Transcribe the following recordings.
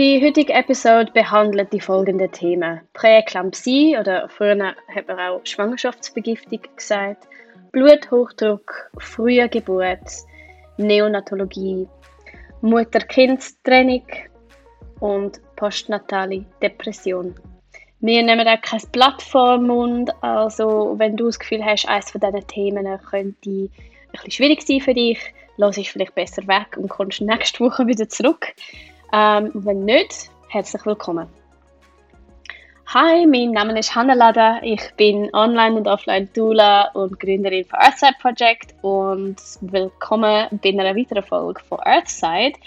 Die heutige Episode behandelt die folgenden Themen: Präeklampsie oder früher hat man auch Schwangerschaftsvergiftung gesagt, Bluthochdruck, frühe Geburt, Neonatologie, Mutter-Kind-Training und postnatale Depression. Wir nehmen auch kein Blatt vor den Mund, also wenn du das Gefühl hast, eines von diesen Themen könnte ein bisschen schwierig sein für dich, lass es vielleicht besser weg und kommst nächste Woche wieder zurück. Ähm, wenn nicht, herzlich willkommen. Hi, mein Name ist Hannah Lada. Ich bin Online- und Offline-Doula und Gründerin von Earthside Project und willkommen bei einer weiteren Folge von Earthside.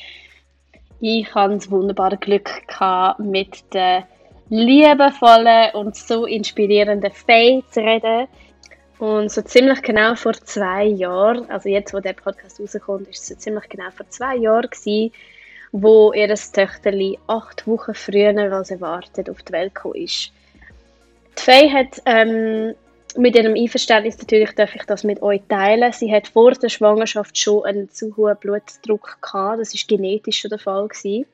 Ich hatte das wunderbare Glück gehabt, mit der liebevollen und so inspirierenden Faye zu reden. Und so ziemlich genau vor zwei Jahren, also jetzt, wo der Podcast rauskommt, ist es so ziemlich genau vor zwei Jahren gewesen, wo ihr Töchterli acht Wochen früher als erwartet auf die Welt gekommen ist. Die Faye hat ähm, mit ihrem Einverständnis natürlich darf ich das mit euch teilen. Sie hat vor der Schwangerschaft schon einen zu hohen Blutdruck gehabt. Das ist genetisch schon der Fall gewesen.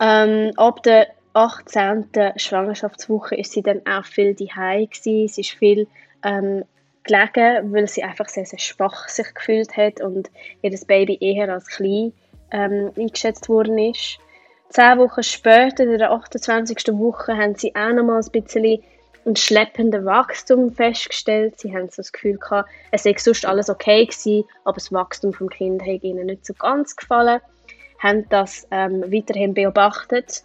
Ähm, ab der 18. Schwangerschaftswoche ist sie dann auch viel daheim gewesen. Sie ist viel ähm, gelegen, weil sie einfach sehr, sehr schwach sich gefühlt hat und ihr Baby eher als klein ähm, eingeschätzt worden ist. Zehn Wochen später, in der 28. Woche, haben sie auch noch mal ein bisschen ein schleppendes Wachstum festgestellt. Sie haben so das Gefühl gehabt, es sei sonst alles okay gewesen, aber das Wachstum vom Kind hat ihnen nicht so ganz gefallen. Haben das ähm, weiterhin beobachtet.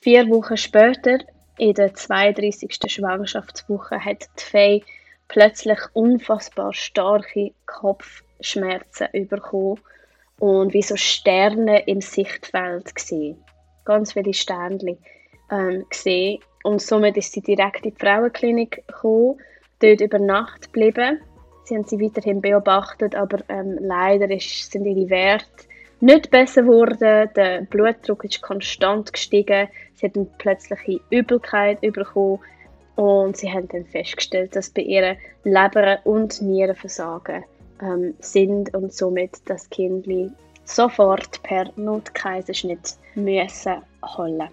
Vier Wochen später, in der 32. Schwangerschaftswoche, hat die Faye plötzlich unfassbar starke Kopfschmerzen bekommen und wie so Sterne im Sichtfeld gesehen. Ganz viele Sternchen ähm, gesehen. Und somit ist sie direkt in die Frauenklinik gekommen, dort über Nacht geblieben. Sie haben sie weiterhin beobachtet, aber ähm, leider ist, sind ihre Werte nicht besser geworden. Der Blutdruck ist konstant gestiegen. Sie hat eine plötzliche Übelkeit bekommen. Und sie haben dann festgestellt, dass bei ihr Leber- und Nierenversagen ähm, sind und somit das Kind sofort per Notkaiserschnitt müssen holen.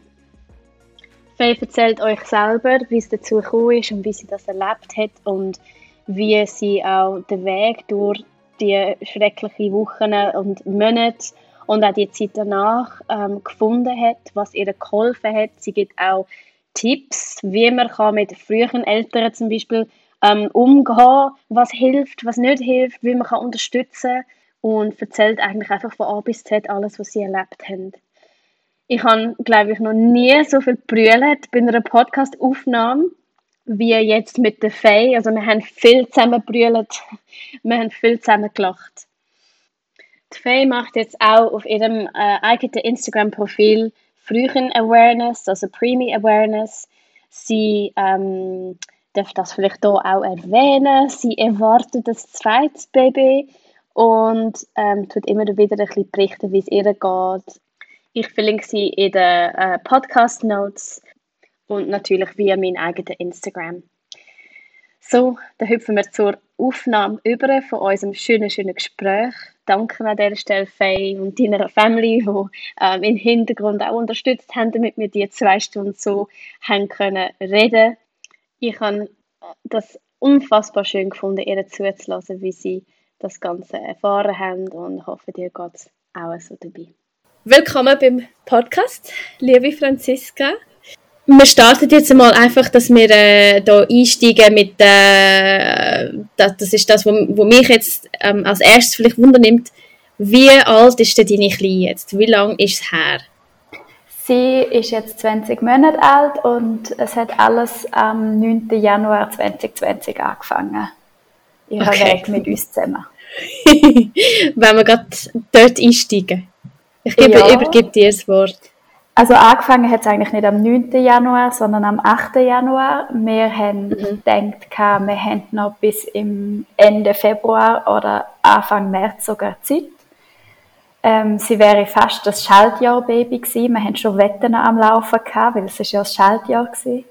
Faye erzählt euch selber, wie es dazu gekommen ist und wie sie das erlebt hat und wie sie auch den Weg durch die schrecklichen Wochen und Monate und auch die Zeit danach ähm, gefunden hat, was ihr geholfen hat. Sie gibt auch Tipps, wie man kann mit früheren Eltern zum Beispiel ähm, umgehen, was hilft, was nicht hilft, wie man kann unterstützen und erzählt eigentlich einfach von A bis Z alles, was sie erlebt haben. Ich habe, glaube ich, noch nie so viel brüllt bei einer Podcast-Aufnahme wie jetzt mit der Faye. Also wir haben viel zusammen brüllt, wir haben viel zusammen gelacht. Die Faye macht jetzt auch auf ihrem äh, eigenen Instagram-Profil Frühen Awareness, also Preemie Awareness. Sie ähm, darf das vielleicht hier auch erwähnen. Sie erwartet das zweite Baby und ähm, tut immer wieder ein bisschen berichten, wie es ihr geht. Ich verlinke sie in den äh, Podcast Notes und natürlich via mein eigenes Instagram. So, dann hüpfen wir zur Aufnahme über von unserem schönen, schönen Gespräch. Danke an dieser Stelle, Faye und deiner Family, die ähm, im Hintergrund auch unterstützt haben, damit wir die zwei Stunden so haben können reden ich habe das unfassbar schön gefunden, ihr zuzulassen, wie sie das Ganze erfahren haben und hoffe, dir geht es auch so dabei. Willkommen beim Podcast, liebe Franziska. Wir starten jetzt mal einfach, dass wir äh, da einsteigen mit, äh, das, das ist das, was mich jetzt ähm, als erstes vielleicht wundernimmt. Wie alt ist denn deine Kleine jetzt? Wie lange ist es her? Sie ist jetzt 20 Monate alt und es hat alles am 9. Januar 2020 angefangen. Ihre okay. Weg mit uns zusammen. Wenn wir gerade dort einsteigen. Ich gebe, ja. übergebe dir das Wort. Also angefangen hat es eigentlich nicht am 9. Januar, sondern am 8. Januar. Wir haben mhm. gedacht, wir haben noch bis im Ende Februar oder Anfang März sogar Zeit. Ähm, sie wäre fast das Schaltjahr-Baby gewesen. Wir hatten schon Wetten am Laufen gehabt, weil es ist ja das Schaltjahr gewesen.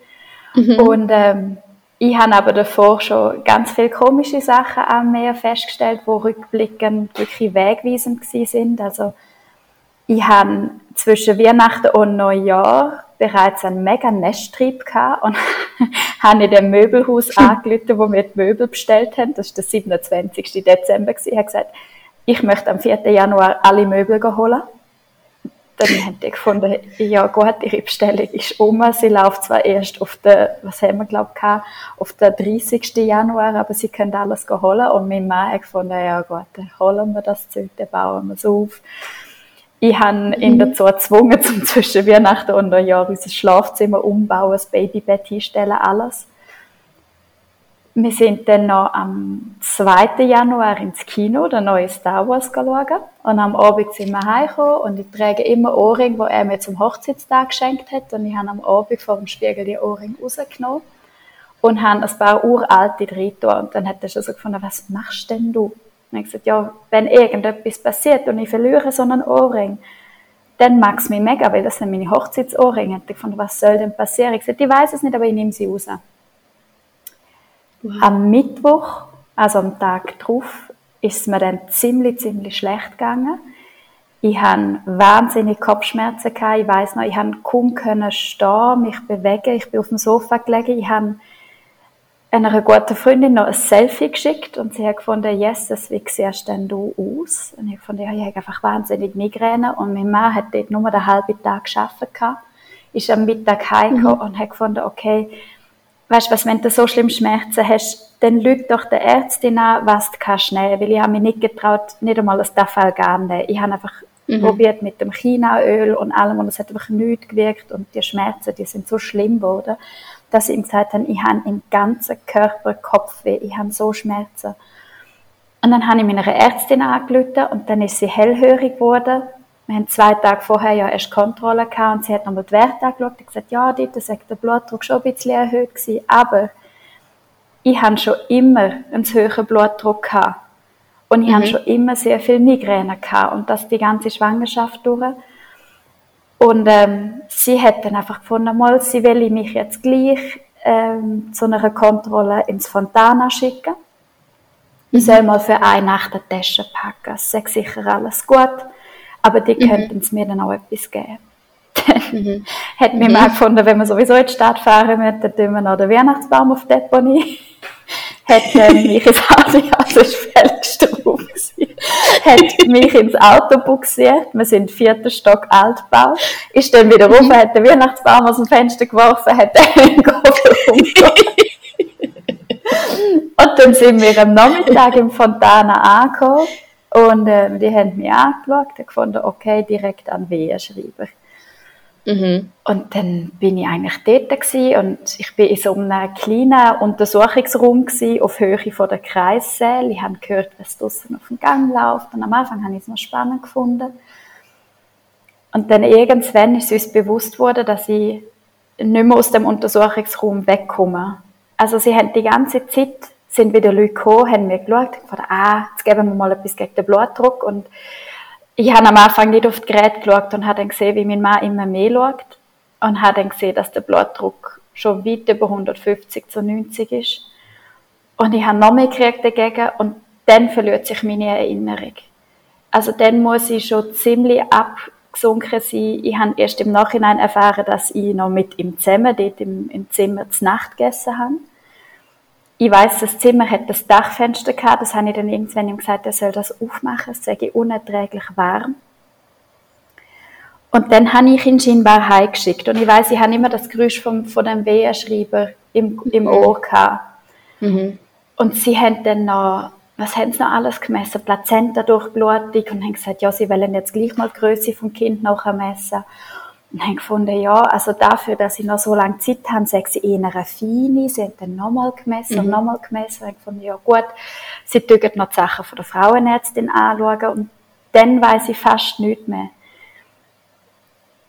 Mhm. Und ähm, ich habe aber davor schon ganz viele komische Sachen an mir festgestellt, die rückblickend wirklich wegweisend sind. Also ich habe zwischen Weihnachten und Neujahr bereits einen mega Nesttrieb gehabt und habe in dem Möbelhaus angerufen, wo wir die Möbel bestellt haben. Das war der 27. Dezember. Ich habe gesagt, ich möchte am 4. Januar alle Möbel holen. Dann haben die gefunden, ja gut, ihre Bestellung ist um. Sie läuft zwar erst auf den, was haben wir glaube ich, auf den 30. Januar, aber sie können alles holen. Und mein Mann hat gefunden, ja gut, dann holen wir das Zeug, dann bauen wir es auf. Ich habe ihn mhm. dazu gezwungen, zum zwischen Weihnachten und Neujahr unser Schlafzimmer umbauen, das Babybett hinstellen, alles. Wir sind dann noch am 2. Januar ins Kino, den neuen Star Wars schauen. Und am Abend sind wir heimgekommen und ich trage immer Ohrringe, die er mir zum Hochzeitstag geschenkt hat. Und ich habe am Abend vor dem Spiegel die Ohrringe rausgenommen und habe ein paar uralte drin Und dann hat er schon so gefunden, was machst denn du? Und ich gesagt, ja, wenn irgendetwas passiert und ich verliere so einen Ohrring, dann mag es mich mega, weil das sind meine Hochzeitsohrringe. Und ich fand, was soll denn passieren? Ich gesagt, ich weiß es nicht, aber ich nehme sie raus. Wow. Am Mittwoch, also am Tag drauf, ist es mir dann ziemlich, ziemlich schlecht gegangen. Ich hatte wahnsinnig Kopfschmerzen gehabt. Ich weiß noch, ich konnte kaum stehen, mich bewegen. Ich bin auf dem Sofa gelegen. Ich habe einer guten Freundin noch ein Selfie geschickt und sie hat gefunden, yes, das wie siehst denn du aus? Und ich fand, ja, ich habe einfach wahnsinnig Migräne und mein Mann hat dort nur den halben Tag gearbeitet ist am Mittag heimgekommen mhm. und hat gefunden, okay, weißt du was, wenn du so schlimm Schmerzen hast, dann lüg doch der Ärztin an, was du kannst nehmen, weil ich habe mich nicht getraut, nicht einmal das Dafalgan nehmen. Ich habe einfach mhm. probiert mit dem Chinaöl und allem und es hat einfach nichts gewirkt und die Schmerzen, die sind so schlimm geworden dass sie ihm gesagt haben, ich habe im ganzen Körper Kopfweh, ich habe so Schmerzen. Und dann habe ich meiner Ärztin angerufen und dann ist sie hellhörig geworden. Wir haben zwei Tage vorher ja erst Kontrolle gehabt und sie hat nochmal die Werte angeschaut und gesagt, ja, dort sagt der Blutdruck schon ein bisschen erhöht gewesen, aber ich habe schon immer einen zu hohen Blutdruck gehabt. Und ich mhm. habe schon immer sehr viel Migräne gehabt und das die ganze Schwangerschaft durch. Und ähm, sie hat dann einfach gefunden, mal, sie will mich jetzt gleich ähm, zu einer Kontrolle ins Fontana schicken. Ich soll mal für eine Nacht eine Tasche packen. Es ist sicher alles gut, aber die mhm. könnten es mir dann auch etwas geben. Mhm. hat mir mhm. mal gefunden, wenn wir sowieso in die Stadt fahren müssen, dann tun wir noch den Weihnachtsbaum auf die Deponie. ähm, mich ins Auto, das ist Feldstrom hat mich ins Auto buxiert. Wir sind vierter Stock Altbau. Ist dann wieder rum, hat den Weihnachtsbaum aus dem Fenster geworfen, hat den umgebracht. Und dann sind wir am Nachmittag im Fontana angekommen und äh, die haben mich angeschaut und gefunden, okay, direkt an Wehenschreiber. Mhm. Und dann bin ich eigentlich dort gewesen und ich bin in so einem kleinen Untersuchungsraum gewesen, auf Höhe von der Kreissäle. Ich habe gehört, was draußen auf dem Gang läuft und am Anfang habe ich es noch spannend gefunden. Und dann irgendwann ist uns bewusst worden, dass ich nicht mehr aus dem Untersuchungsraum wegkomme. Also sie haben die ganze Zeit sind wieder Leute gekommen, haben mir geschaut, gedacht, ah, jetzt geben wir mal etwas gegen den Blutdruck und ich habe am Anfang nicht auf das Gerät geschaut und habe dann gesehen, wie mein Mann immer mehr schaut und habe dann gesehen, dass der Blutdruck schon weit über 150 zu 90 ist. Und ich habe noch mehr gekriegt dagegen und dann verliert sich meine Erinnerung. Also dann muss ich schon ziemlich abgesunken sein. Ich habe erst im Nachhinein erfahren, dass ich noch mit ihm zusammen dort im, im Zimmer zur Nacht gegessen habe ich weiß, das Zimmer hat das Dachfenster gehabt, das habe ich dann irgendwann ihm gesagt, er soll das aufmachen, es sei unerträglich warm. Und dann habe ich ihn scheinbar heimgeschickt. Und ich weiß, ich habe immer das Geräusch vom, von dem Wehenschreiber im, im Ohr gehabt. Mhm. Und sie haben dann noch, was haben sie noch alles gemessen? Plazenta durchblutig und haben gesagt, ja, sie wollen jetzt gleich mal die Größe vom Kind nachmessen. Und haben gefunden, ja, also dafür, dass ich noch so lange Zeit habe, sage sie eher eine feine. Sie haben dann nochmal gemessen und mhm. nochmal gemessen. Und gefunden, ja gut, sie dürfen noch die Sachen von der Frauenärztin anschauen. Und dann weiß ich fast nichts mehr.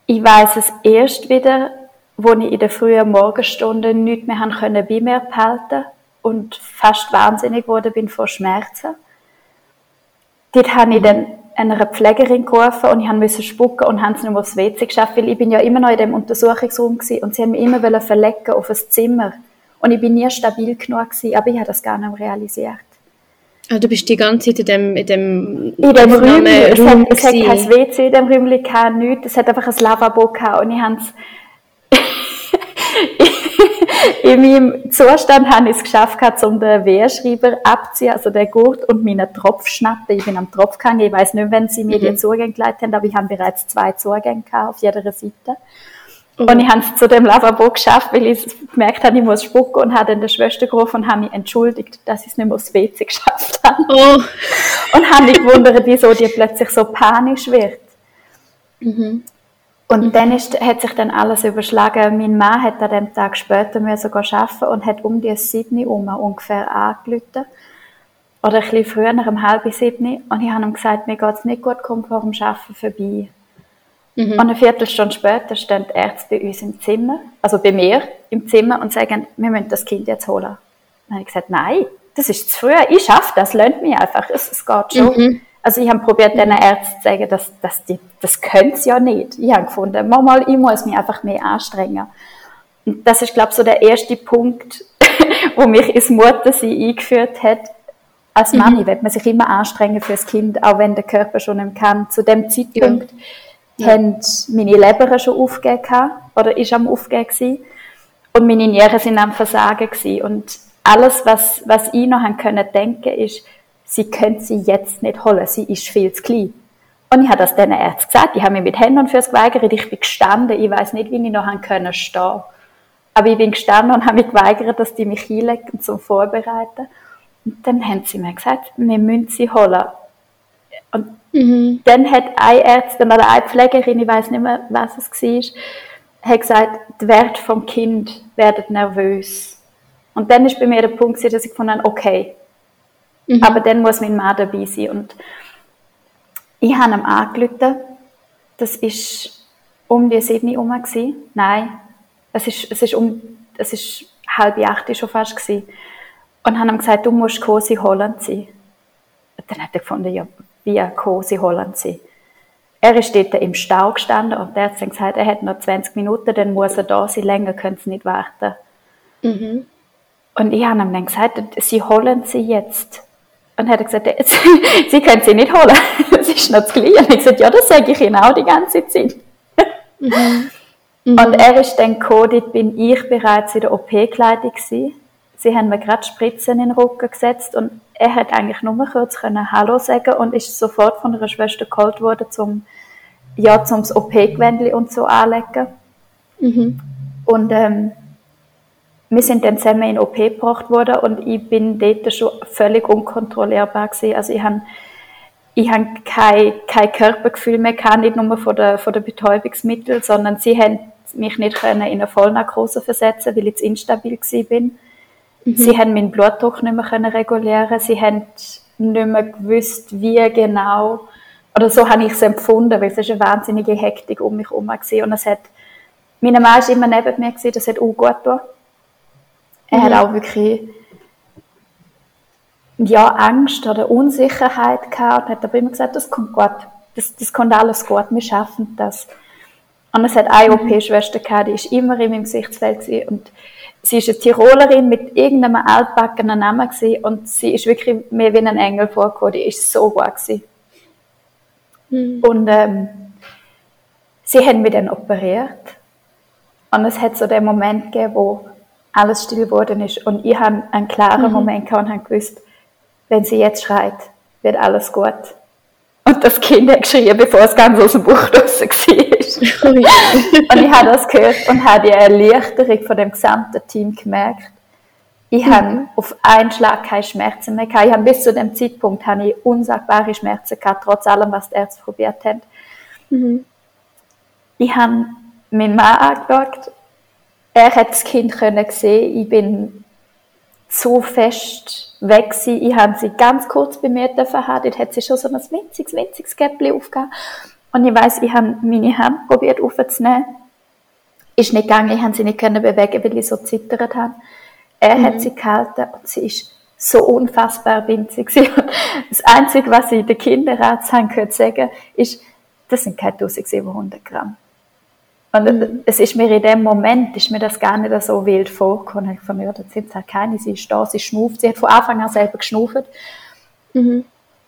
Ich weiß es erst wieder, wo ich in der frühen Morgenstunde nichts mehr können bei mir behalten und fast wahnsinnig geworden bin vor Schmerzen. Dort habe ich dann einer Pflegerin gerufen und ich musste spucken und haben es nicht aufs WC geschafft, weil ich bin ja immer noch in dem Untersuchungsraum gewesen und sie haben mich immer verlegen auf ein Zimmer und ich bin nie stabil genug gewesen, aber ich habe das gar nicht realisiert. Ah, du bist die ganze Zeit in dem, in dem, in dem Räumchen. Es, hat, es hat kein WC in dem Räumchen nichts. Es hat einfach ein Lavabo gehabt und ich habe in meinem Zustand habe ich es geschafft, um den Wehrschreiber abzuziehen, also den Gurt und meinen Tropf schnappen. Ich bin am Tropf gegangen. Ich weiß nicht, wenn sie mir mhm. die Zugänge geleitet haben, aber ich habe bereits zwei Zugänge auf jeder Seite. Mhm. Und ich habe es zu dem Lavabo geschafft, weil ich gemerkt habe, ich muss spucken und habe dann der Schwester gerufen und habe mich entschuldigt, dass ich es nicht mehr aufs WC geschafft habe. Oh. Und habe mich gewundert, wieso die plötzlich so panisch wird. Mhm. Und mhm. dann ist, hat sich dann alles überschlagen. Mein Mann hat an dem Tag später mir sogar arbeiten und hat um die Sydney um ungefähr angerufen. Oder ein bisschen früher, nach einem halben Sydney. Und ich habe ihm gesagt, mir geht es nicht gut, komm vor dem Arbeiten vorbei. Mhm. Und eine Viertelstunde später stehen die Ärzte bei uns im Zimmer, also bei mir im Zimmer und sagen, wir müssen das Kind jetzt holen. Dann habe ich gesagt, nein, das ist zu früh, ich schaffe das, lernt mich einfach, es, es geht schon. Mhm. Also ich habe probiert, diesen Ärzten zu sagen, dass, dass die, das können sie ja nicht. Ich habe gefunden, mal, ich muss mich einfach mehr anstrengen. Und das ist, glaube ich, so der erste Punkt, wo mich ins Muttersein eingeführt hat. Als mhm. Mami wird man sich immer anstrengen fürs Kind, auch wenn der Körper schon nicht kann. Zu dem Zeitpunkt ja haben meine Leber schon aufgegeben oder ist am aufgeben gewesen. und meine Nieren sind am Versagen gewesen. und alles, was, was ich noch können denken, ist, sie können sie jetzt nicht holen, sie ist viel zu klein. Und ich habe das diesen Ärzten gesagt, ich habe mich mit Händen Füßen geweigert, ich bin gestanden, ich weiß nicht, wie ich noch können stehen. Aber ich bin gestanden und habe mich geweigert, dass die mich hinlegen zum Vorbereiten. Und dann haben sie mir gesagt, wir müssen sie holen. Und mhm. dann hat eine Ärztin oder eine Pflegerin, ich weiß nicht mehr, was es war, hat gesagt, die Werte vom Kind werden nervös. Und dann ist bei mir der Punkt, dass ich gefunden habe, okay, mhm. aber dann muss mein Mann dabei sein. Und ich habe ihm angerufen, das ist um die sieben herum gewesen. Nein, es ist, es ist um, es ist halb acht schon fast gewesen. Und habe ihm gesagt, du musst Kosi Holland sein. Und dann hat er gefunden, ja, wie sie holen sie. Er ist dort im Stau gestanden und der hat dann gesagt, er hat noch 20 Minuten, dann muss er da sein, länger können sie nicht warten. Mhm. Und ich habe ihm dann gesagt, sie holen sie jetzt. Und er hat gesagt, sie können sie nicht holen, es ist noch zu klein. Und ich habe gesagt, ja, das sage ich Ihnen auch die ganze Zeit. Mhm. Mhm. Und er ist dann gekommen, dort bin ich bereits in der OP-Kleidung Sie haben mir gerade Spritzen in den Rücken gesetzt und er hat eigentlich nur kurz können Hallo sagen und ist sofort von einer Schwester geholt worden, zum ja zum OP-Gewändli und so anlegen. Mhm. Und ähm, wir sind dann zusammen in OP gebracht worden und ich bin dort schon völlig unkontrollierbar gewesen. Also ich habe ich habe kein, kein Körpergefühl mehr gehabt, nicht nur von der, von der Betäubungsmittel, sondern sie haben mich nicht können in eine Vollnarkose versetzen, weil ich zu instabil gewesen bin. Mhm. Sie haben meinen Blutdruck nicht mehr können regulieren. Sie haben nicht mehr gewusst, wie genau. Oder so habe ich es empfunden, weil es ist eine wahnsinnige Hektik um mich herum war. Und es hat, meine Mann war immer neben mir, gewesen, das hat auch gut getan. Er mhm. hat auch wirklich, ja, Angst oder Unsicherheit gehabt und hat aber immer gesagt, das kommt gut. Das, das kommt alles gut, wir schaffen das. Und es hat eine mhm. OP-Schwester gehabt, die ist immer in meinem Gesichtsfeld gewesen. und sie ist eine Tirolerin mit irgendeinem altbackenen Namen gewesen und sie ist wirklich mehr wie ein Engel vorgekommen. Die ist so gut gewesen. Mhm. Und ähm, sie haben mich dann operiert und es hat so den Moment gegeben, wo alles still geworden ist und ich habe einen klaren mhm. Moment gehabt und habe gewusst, wenn sie jetzt schreit, wird alles gut. Und das Kind hat geschrien, bevor es ganz aus dem Buch raus war. Und ich habe das gehört und habe die Erleichterung von dem gesamten Team gemerkt. Ich mhm. habe auf einen Schlag keine Schmerzen mehr gehabt. Ich habe bis zu dem Zeitpunkt habe ich unsagbare Schmerzen gehabt, trotz allem, was die Ärzte probiert haben. Mhm. Ich habe meinen Mann angeschaut. Er hat das Kind können sehen. Ich bin so fest weg gewesen. Ich habe sie ganz kurz bei mir dürfen haben. Dort hat sie schon so ein winziges, winziges Gäppchen aufgegeben. Und ich weiß, ich habe meine Hand probiert aufzunehmen. Ist nicht gegangen, ich konnte sie nicht bewegen, weil ich so zittert habe. Er mhm. hat sie gehalten und sie ist so unfassbar winzig. das Einzige, was ich den Kinderarzt haben sagen, ist, das sind keine 1700 Gramm. Und mhm. es ist mir in dem Moment, ist mir das gar nicht so wild vorgekommen. Ich von mir, das sind halt keine, sie ist da, sie schnuft. Sie hat von Anfang an selber geschnuft. Mhm.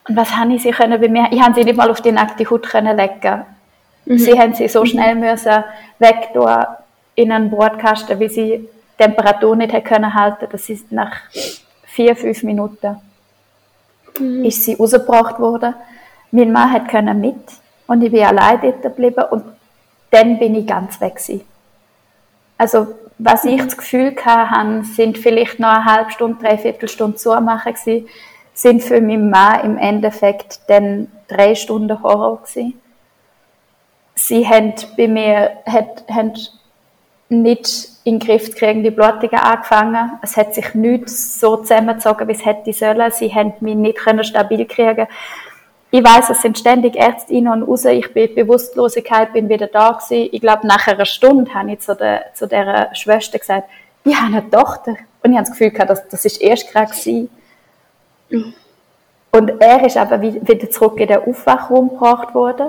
Und was habe ich sie können bei mir? Ich habe sie nicht mal auf die nackte Haut können legen. Mhm. Sie haben sie so mhm. schnell müssen weg in einen Brotkasten, wie sie die Temperatur nicht können halten, dass sie nach vier, fünf Minuten mhm. ist sie rausgebracht worden. Mein Mann hat können mit und ich bin allein dort geblieben und dann bin ich ganz weg gewesen. Also was ich das Gefühl hatte, sind vielleicht noch eine halbe Stunde, dreiviertel Stunde zumachen gewesen, sind für meinen Mann im Endeffekt dann drei Stunden Horror gewesen. Sie haben bei mir hat, haben nicht in den Griff zu kriegen, die Blutungen angefangen. Es hat sich nicht so zusammengezogen, wie es hätte sollen. Sie haben mich nicht stabil kriegen ich weiß, es sind ständig Ärzte rein und raus. Ich bin in Bewusstlosigkeit, bin wieder da gewesen. Ich glaube, nach einer Stunde habe ich zu der, zu der Schwester gesagt, ich habe eine Tochter. Und ich habe das Gefühl gehabt, das, das ist erst gerade gewesen. Mhm. Und er ist aber wieder zurück in den Aufwachraum gebracht worden.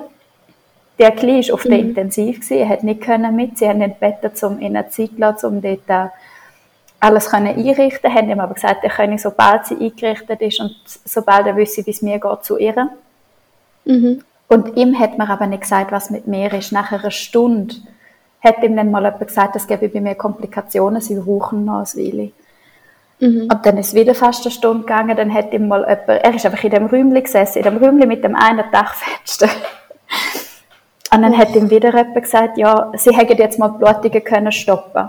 Der Kleine war auf mhm. der Intensiv, gewesen. er hat nicht können mit. Sie haben ihn gebeten, um in eine Zeit zu lassen, um dort äh, alles können einrichten können, haben ihm aber gesagt, er könne, sobald sie eingerichtet ist und sobald er wüsste, wie es mir geht, zu ihr. Mhm. Und ihm hat man aber nicht gesagt, was mit mir ist. Nach einer Stunde hat ihm dann mal jemand gesagt, es gäbe bei mir Komplikationen, sie rauchen noch ein Weile. Mhm. Und dann ist es wieder fast eine Stunde gegangen, dann hat ihm mal jemand, er ist einfach in dem Räumchen gesessen, in dem Räumchen mit dem einen Dachfenster. Und dann hat ihm wieder jemand gesagt, ja, sie hätten jetzt mal die Blutungen können stoppen.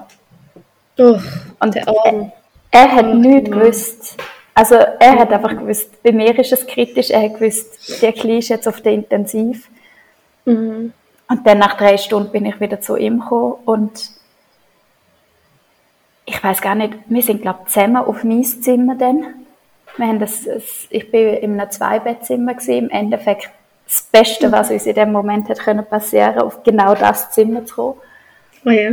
Oh, und er, er hat oh, nichts gewusst. Also er hat einfach gewusst, bei mir ist es kritisch, er hat gewusst, der Kleine ist jetzt auf der Intensiv. Mhm. Und dann nach drei Stunden bin ich wieder zu ihm gekommen und ich weiß gar nicht, wir sind glaube ich zusammen auf mein Zimmer dann. Wir haben das, ich bin in einem Zweibettzimmer gewesen, im Endeffekt das Beste, was uns in dem Moment hat können passieren, auf genau das Zimmer zu kommen. Oh ja.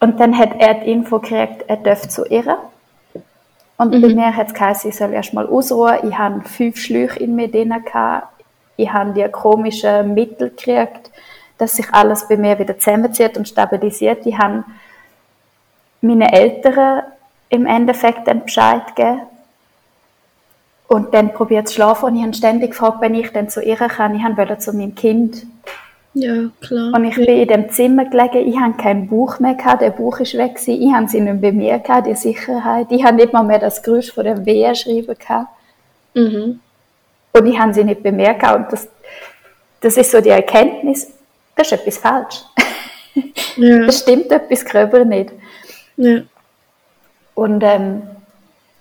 Und dann hat er die Info gekriegt, er dürfte zu ihr. Und mhm. bei mir hat es geheißen, ich soll erstmal ausruhen. Ich hatte fünf Schläuche in mir drin. Ich habe die komischen Mittel gekriegt, dass sich alles bei mir wieder zusammenzieht und stabilisiert. Ich habe meinen Eltern im Endeffekt dann Bescheid gegeben. Und dann probiert zu schlafen. Und ich habe ständig gefragt, wenn ich dann zu ihr kann. Ich wollte zu meinem Kind. Ja, klar. Und ich bin in dem Zimmer gelegen, ich hatte kein Buch mehr, gehabt, der Buch ist weg, gewesen. ich habe sie nicht bei mir, gehabt, die Sicherheit. Ich habe nicht mal mehr das Geräusch von dem Wehe schreiben. Gehabt. Mhm. Und ich habe sie nicht. Gehabt. Und das, das ist so die Erkenntnis, das ist etwas falsch. Ja. Das stimmt etwas gröber nicht. Ja. Und ähm,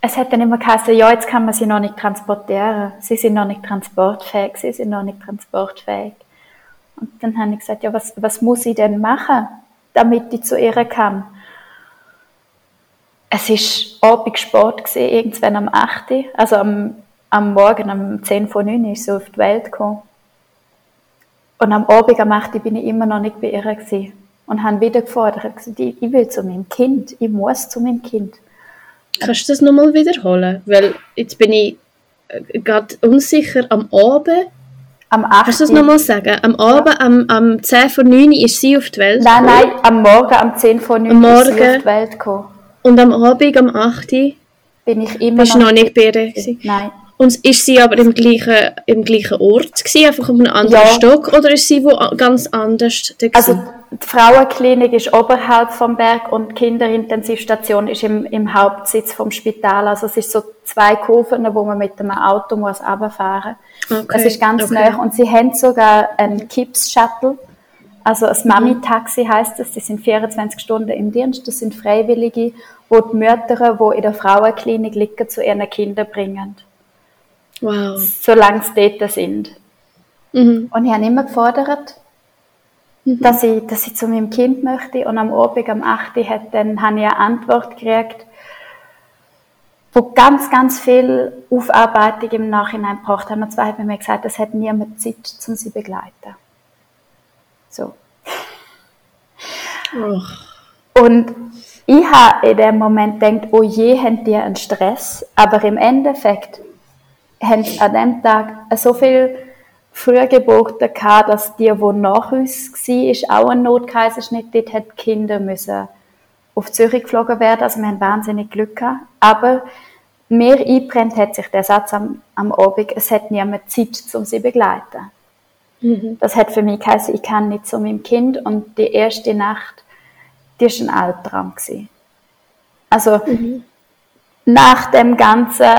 es hat dann immer geheißen, ja, jetzt kann man sie noch nicht transportieren. Sie sind noch nicht transportfähig, sie sind noch nicht transportfähig. Und dann habe ich gesagt, ja, was, was muss ich denn machen, damit ich zu ihr kann? Es war Abend Sport, gewesen, irgendwann am 8. Also am, am Morgen, am 10 vor 9 ist sie auf die Welt gekommen. Und am Abend am 8. bin ich immer noch nicht bei ihr gewesen. Und habe wieder gefordert, gesagt, ich, ich will zu meinem Kind, ich muss zu meinem Kind. Kannst du das nochmal wiederholen? Weil jetzt bin ich äh, gerade unsicher am Abend am 8. Kannst du das nochmal sagen? Am Abend, ja. am, am 10 vor 9 ist sie auf die Welt Nein, nein, am Morgen, am 10 vor 9 am Morgen. ist sie auf die Welt gekommen. Und am Abend, am 8. bin ich immer Bist noch, noch nicht bei ihr Nein. Und ist sie aber im gleichen, im gleichen Ort gewesen, einfach auf einem anderen ja. Stock, oder ist sie wo ganz anders Also die Frauenklinik ist oberhalb vom Berg und die Kinderintensivstation ist im, im Hauptsitz vom Spital. Also es ist so zwei Kurven, wo man mit dem Auto muss runterfahren muss. Okay. Es ist ganz okay. nah. Und sie haben sogar einen Kips-Shuttle. Also ein Mami-Taxi heißt es. Die sind 24 Stunden im Dienst. Das sind Freiwillige, wo die Mütter, die in der Frauenklinik liegen, zu ihren Kindern bringen. Wow. Solange sie dort sind. Mhm. Und ich habe immer gefordert, mhm. dass, ich, dass ich zu meinem Kind möchte. Und am Abend, am 8. Hat dann, habe ich eine Antwort gekriegt, wo ganz, ganz viel Aufarbeitung im Nachhinein gebracht haben. Und zwar haben mir gesagt, es hat niemand Zeit, um sie zu begleiten. So. Oh. Und ich habe in dem Moment gedacht, oh je, haben die einen Stress. Aber im Endeffekt haben an dem Tag so viel Frühgeburten gehabt, dass die, die nach uns war, auch ein Notkaiserschnitt, dort hat Kinder müssen auf Zürich geflogen werden. Also wir haben wahnsinnig Glück gehabt. Aber mir einbrennt hat sich der Satz am, am Abend, es hat niemand Zeit, um sie zu begleiten. Mhm. Das hat für mich geheißen, ich kann nicht zu meinem Kind und die erste Nacht, die war ein Albtraum. Gewesen. Also, mhm. nach dem Ganzen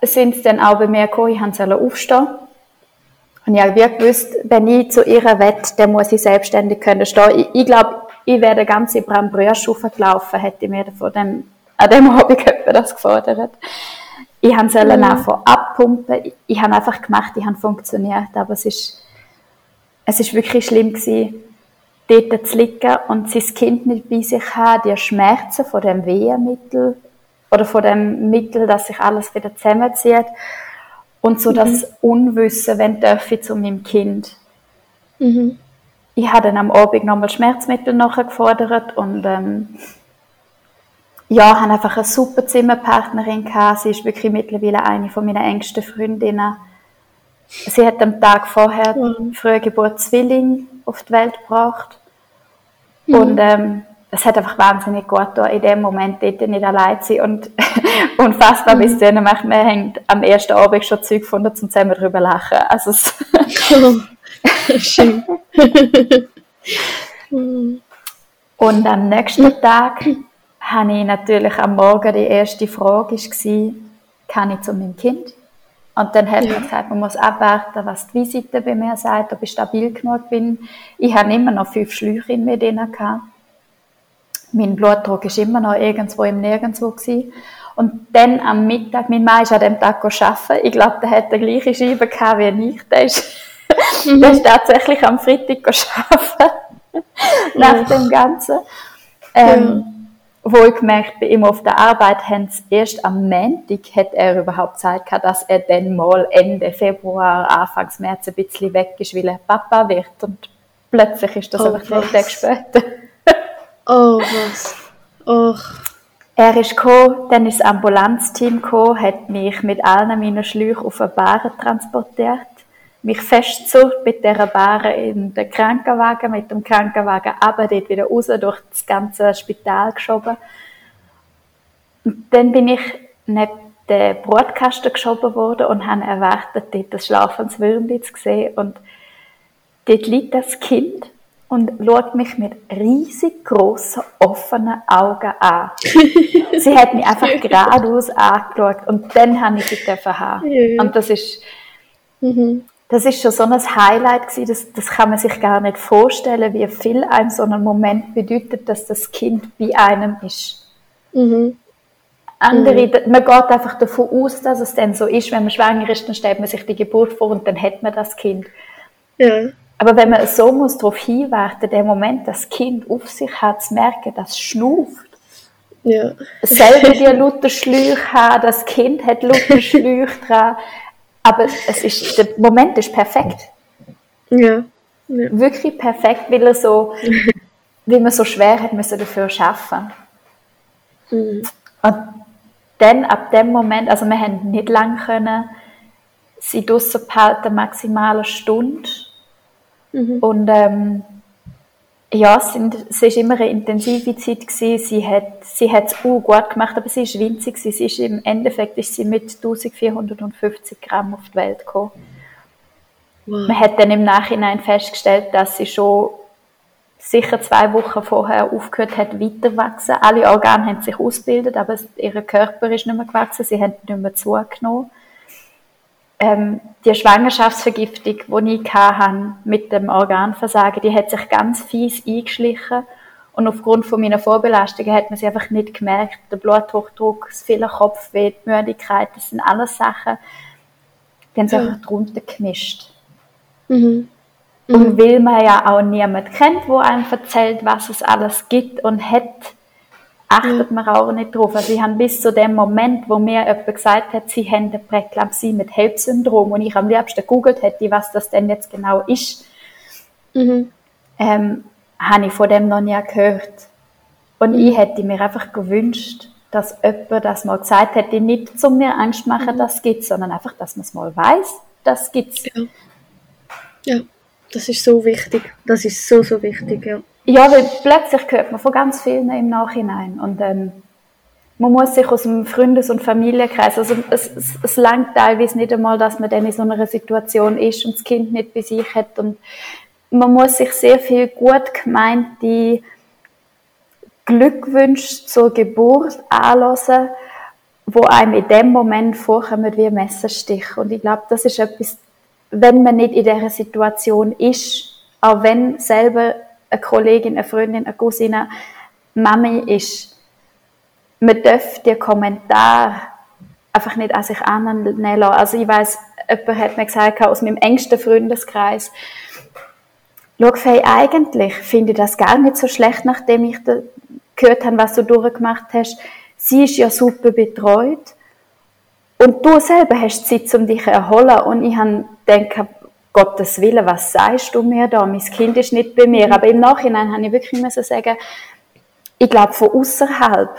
sind sie dann auch bei mir gekommen, ich musste aufstehen. Und ich habe gewusst, wenn ich zu ihrer wette, dann muss ich selbstständig können stehen. Ich, ich glaube, ich wäre ganz in Brambrüerschufe gelaufen, hätte ich mir von dem, an dem Abend das gefordert. Ich habe sollen mhm. von abpumpen. Ich, ich habe einfach gemacht, ich habe funktioniert, aber es ist, es ist wirklich schlimm gewesen, dort zu liegen und sein Kind nicht bei sich haben, die Schmerzen von dem Wehemittel oder von dem Mittel, dass sich alles wieder zusammenzieht und so mhm. das Unwissen, wenn darf ich zu meinem Kind. Mhm. Ich habe dann am Abend nochmal Schmerzmittel nachgefordert und ähm, ja, habe einfach eine super Zimmerpartnerin gehabt. Sie ist wirklich mittlerweile eine von meinen engsten Freundinnen. Sie hat am Tag vorher mhm. Frühgeburt Zwilling auf die Welt gebracht. Mhm. Und ähm, es hat einfach wahnsinnig gut getan, in dem Moment dort nicht allein zu sein. Und unfassbar, mhm. bis dann macht man hängt am ersten Abend schon Zeug gefunden, zum zusammen drüber lachen. Also es Schön. Und am nächsten Tag habe ich natürlich am Morgen die erste Frage war, kann ich zu meinem Kind? Und dann hat ja. man gesagt, man muss abwarten, was die Visite bei mir sagt, ob ich stabil genug bin. Ich habe immer noch fünf Schläuche in mir drin gehabt. Mein Blutdruck ist immer noch irgendwo im Nirgendwo gewesen. Und dann am Mittag, mein Mann ist an dem Tag arbeiten. Ich glaube, der hat die gleiche Scheibe gehabt wie ich. Der ist, mhm. der ist tatsächlich am Freitag arbeiten. nach dem Ganzen. Ähm, ja wo ich gemerkt bei ihm auf der Arbeit haben sie erst am Montag hat er überhaupt Zeit gehabt, dass er dann mal Ende Februar, Anfang März ein bisschen weg ist, weil er Papa wird. Und plötzlich ist das oh, einfach drei Tage später. Oh, was? Och. Er ist gekommen, dann ist das Ambulanzteam gekommen, hat mich mit allen meinen Schläuchen auf eine Bahn transportiert mich festzurrt mit dieser Bahre in den Krankenwagen, mit dem Krankenwagen aber dort wieder raus, durch das ganze Spital geschoben. Und dann bin ich neben den Brotkasten geschoben worden und habe erwartet, dort das schlafendes Würmli zu sehen. Und dort liegt das Kind und schaut mich mit riesig großen, offenen Augen an. sie hat mich einfach geradeaus angeschaut und dann habe ich sie haben. Ja. Und das ist, mhm das ist schon so ein Highlight gewesen, das, das kann man sich gar nicht vorstellen, wie viel einem so ein Moment bedeutet, dass das Kind bei einem ist. Mhm. Andere, mhm. man geht einfach davon aus, dass es dann so ist, wenn man schwanger ist, dann stellt man sich die Geburt vor und dann hat man das Kind. Ja. Aber wenn man so muss darauf hinwarten, der Moment, das Kind auf sich hat, zu merken, das schnuft. Ja. Selber die Luther Schläuche haben, das Kind hat Luther Schläuche dran. Aber es ist, der Moment ist perfekt. Ja. ja. Wirklich perfekt, weil er so, weil man so schwer hat müssen dafür schaffen. Mhm. Und dann ab dem Moment, also wir haben nicht lange können, sie draussen behalten, maximal eine Stunde. Mhm. Und ähm, ja, es, sind, es ist immer eine intensive Zeit gewesen. Sie hat, sie hat es auch gut gemacht, aber sie ist winzig Sie ist im Endeffekt ist sie mit 1450 Gramm auf die Welt gekommen. Wow. Man hat dann im Nachhinein festgestellt, dass sie schon sicher zwei Wochen vorher aufgehört hat, weiter wachsen. Alle Organe haben sich ausgebildet, aber ihr Körper ist nicht mehr gewachsen. Sie haben nicht mehr zugenommen ähm, die Schwangerschaftsvergiftung, die ich hatte mit dem Organversagen, die hat sich ganz fies eingeschlichen. Und aufgrund von meiner Vorbelastungen hat man sie einfach nicht gemerkt. Der Bluthochdruck, das viele Kopfweh, die Müdigkeit, das sind alles Sachen, die haben sich ja. einfach drunter gemischt. Mhm. Und mhm. weil man ja auch niemand kennt, wo einem erzählt, was es alles gibt und hat, achtet man auch nicht drauf. Also ich habe bis zu dem Moment, wo mir jemand gesagt hat, sie haben eine Präklampsie mit HELP-Syndrom und ich am liebsten gegoogelt hätte, was das denn jetzt genau ist, mhm. ähm, habe ich von dem noch nie gehört. Und mhm. ich hätte mir einfach gewünscht, dass jemand das mal gesagt hätte, nicht zu mir Angst machen, mhm. das gibt sondern einfach, dass man es mal weiß, das gibt's. Ja. ja, das ist so wichtig. Das ist so, so wichtig, ja. Ja, weil plötzlich hört man von ganz vielen im Nachhinein. Und ähm, man muss sich aus dem Freundes- und Familienkreis, also es, es, es langt teilweise nicht einmal, dass man dann in so einer Situation ist und das Kind nicht bei sich hat und man muss sich sehr viel gut gemeinte Glückwünsche zur Geburt anlassen, wo einem in dem Moment vorkommen wie ein Messerstich. Und ich glaube, das ist etwas, wenn man nicht in dieser Situation ist, auch wenn selber eine Kollegin, eine Freundin, eine Cousine Mami ist, man darf die Kommentare einfach nicht an sich annehmen lassen. Also ich weiß, jemand hat mir gesagt, aus meinem engsten Freundeskreis, schau, Faye, eigentlich finde ich das gar nicht so schlecht, nachdem ich gehört habe, was du durchgemacht hast. Sie ist ja super betreut. Und du selber hast Zeit, um dich zu erholen. Und ich habe gedacht, Gottes Willen, was sagst du mir da? Mein Kind ist nicht bei mir. Aber im Nachhinein habe ich wirklich so sagen, ich glaube, von außerhalb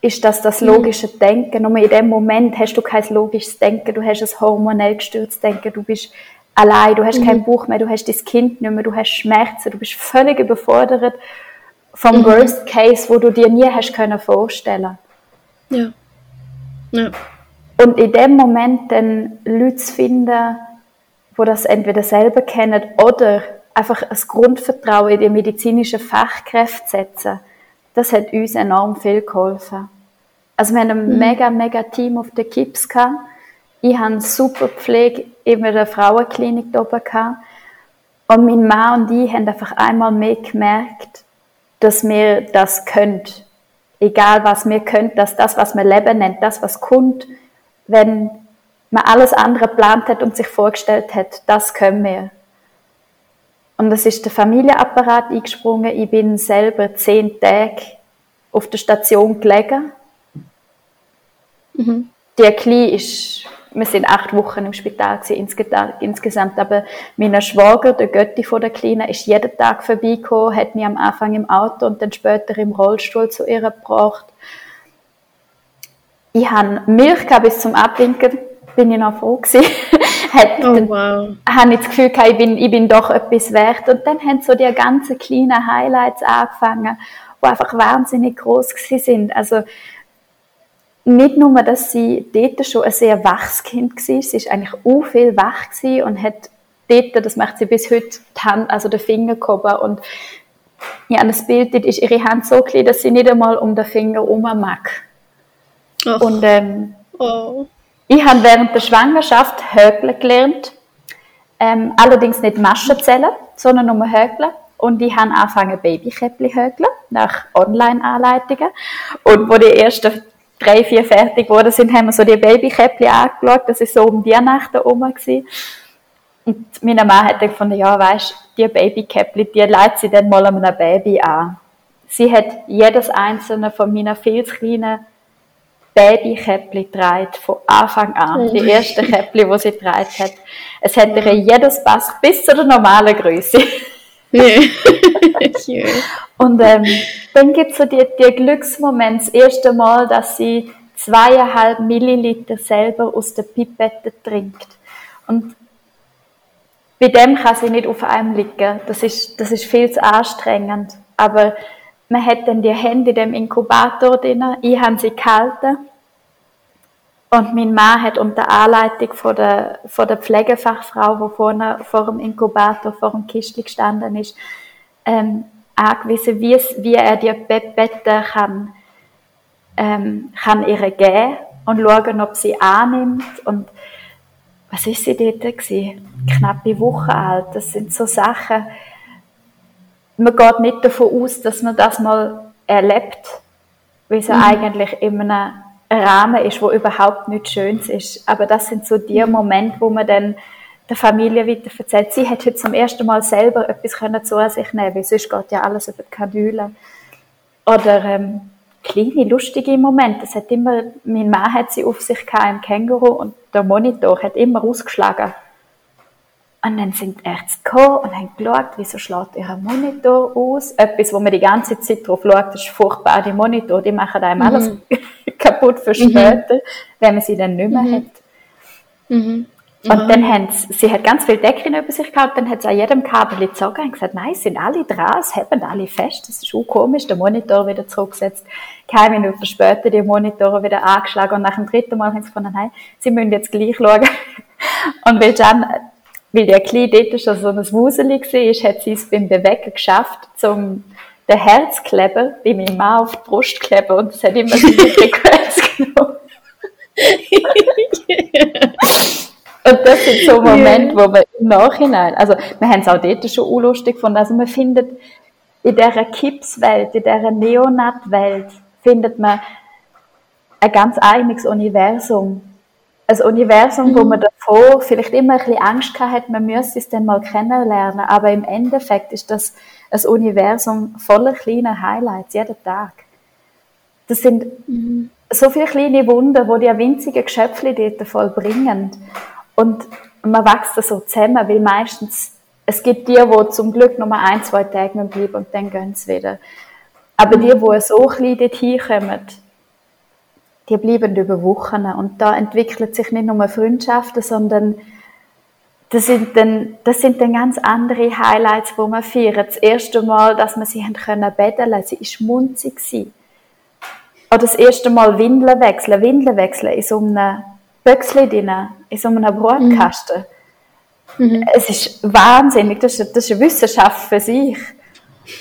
ist das das mhm. logische Denken. Nur in dem Moment hast du kein logisches Denken, du hast ein hormonell gestürztes Denken, du bist allein, du hast mhm. kein Buch mehr, du hast das Kind nicht mehr, du hast Schmerzen, du bist völlig überfordert vom mhm. Worst Case, wo du dir nie hast können vorstellen. Ja. ja. Und in dem Moment dann Leute zu finden, wo das entweder selber kennen oder einfach ein Grundvertrauen in die medizinischen Fachkräfte setzen, das hat uns enorm viel geholfen. Also wir haben ein mhm. mega, mega Team auf der KIPS gehabt. Ich hatte super Pflege in der Frauenklinik oben gehabt. Und mein Mann und ich haben einfach einmal mehr gemerkt, dass wir das können. Egal was wir können, dass das, was wir Leben nennt, das, was kommt, wenn man alles andere geplant hat und sich vorgestellt hat, das können wir. Und es ist der Familienapparat eingesprungen. Ich bin selber zehn Tage auf der Station gelegen. Mhm. Die Kleine ist, wir sind acht Wochen im Spital insgesamt, aber mein Schwager, der Götti von der Kleinen, ist jeden Tag vorbeigekommen, hat mich am Anfang im Auto und dann später im Rollstuhl zu ihr gebracht. Ich habe Milch bis zum Abwinken, bin ich noch froh gewesen. hat, oh, wow. habe ich das Gefühl gehabt, ich bin, ich bin doch etwas wert. Und dann haben so die ganzen kleinen Highlights angefangen, die einfach wahnsinnig groß sind. Also, nicht nur, dass sie dort schon ein sehr waches Kind war, sie ist eigentlich auch viel wach und hat dort, das macht sie bis heute, die Hand, also den Finger gehoben und ja, das Bild dort ist ihre Hand so klein, dass sie nicht einmal um den Finger herum mag. Und ähm, oh. Ich habe während der Schwangerschaft Hökeln gelernt. Ähm, allerdings nicht Maschen zählen, sondern nur Hökeln. Und ich habe angefangen Babykäppli hökeln nach Online-Anleitungen. Und wo die ersten drei, vier fertig geworden sind, haben wir so die Babykäppli angeschaut. Das ist so um die Nacht herum. Und meine Mann hat dann gefunden, ja, weisst, die Babykäppli, die leitet sie dann mal einem Baby an. Sie hat jedes einzelne von meinen viel kleinen Babykäppli trägt, von Anfang an. Die erste Käppli, die sie trägt hat. Es hat ihr jedes passt bis zu der normalen Größe. und ähm, dann gibt es so die, die Glücksmoment, das erste Mal, dass sie zweieinhalb Milliliter selber aus der Pipette trinkt. Und bei dem kann sie nicht auf einem liegen. Das ist, das ist viel zu anstrengend. Aber man hat dann die Hände in dem Inkubator drin. Ich habe sie gehalten. Und mein Mann hat unter Anleitung von der, von der Pflegefachfrau, die vorne vor dem Inkubator, vor dem Kistchen gestanden ist, ähm, angewiesen, wie, wie er die Betten kann, ähm, kann ihr geben und schauen, ob sie annimmt. Und was ist sie dort gewesen? Knappe Woche alt. Das sind so Sachen, man geht nicht davon aus, dass man das mal erlebt, wie es mhm. eigentlich in einem Rahmen ist, wo überhaupt nichts Schönes ist. Aber das sind so die mhm. Momente, wo man dann der Familie weiter erzählt. Sie hat heute zum ersten Mal selber etwas können zu sich nehmen, weil sonst geht ja alles über die Kanüle. Oder ähm, kleine, lustige Momente. Das hat immer, mein Mann hat sie auf sich gehabt im Känguru und der Monitor hat immer ausgeschlagen. Und dann sind Ärzte gekommen und haben geschaut, wieso schlägt ihr Monitor aus. Etwas, wo man die ganze Zeit drauf schaut, ist furchtbar, die Monitor, die machen einem mhm. alles kaputt für mhm. später, mhm. wenn man sie dann nicht mehr mhm. hat. Mhm. Und dann haben sie, sie hat ganz viel Deckchen über sich gehabt, dann hat sie an jedem Kabel gezogen und gesagt, nein, sind alle dran, es haben alle fest, das ist auch komisch, der Monitor wieder zurückgesetzt, keine Minute später die Monitore wieder angeschlagen und nach dem dritten Mal haben sie gefunden, nein, sie müssen jetzt gleich schauen. Und weil Jan, weil der Kleine dort schon so ein Wuseli war, hat sie es beim Bewegen geschafft, zum den Herzkleber bei meinem Mann auf die Brust kleben und das hat immer so Frequenz genommen. Und das sind so Momente, wo man im Nachhinein, also wir haben es auch dort schon unlustig gefunden, also man findet in dieser Kipswelt, in dieser Neonat-Welt, findet man ein ganz eigenes Universum. Ein Universum, mhm. wo man davor vielleicht immer ein bisschen Angst hatte, man müsste es dann mal kennenlernen, aber im Endeffekt ist das ein Universum voller kleiner Highlights, jeden Tag. Das sind mhm. so viele kleine Wunder, wo die winzigen Geschöpfe dort vollbringen. Und man wächst so zusammen, weil meistens, es gibt die, die zum Glück nur ein, zwei Tage bleiben und dann gehen sie wieder. Aber die, die so klein dorthin kommen, die bleiben über Wochen. Und da entwickelt sich nicht nur Freundschaften, sondern das sind dann, das sind dann ganz andere Highlights, wo man feiert. Das erste Mal, dass man sie haben können betteln, sie ist munzig gewesen. Oder das erste Mal Windeln wechseln. Windeln wechseln in so einem Böckchen drin, in so einem Brotkasten. Mhm. mhm. Es ist wahnsinnig, das ist, das ist eine Wissenschaft für sich.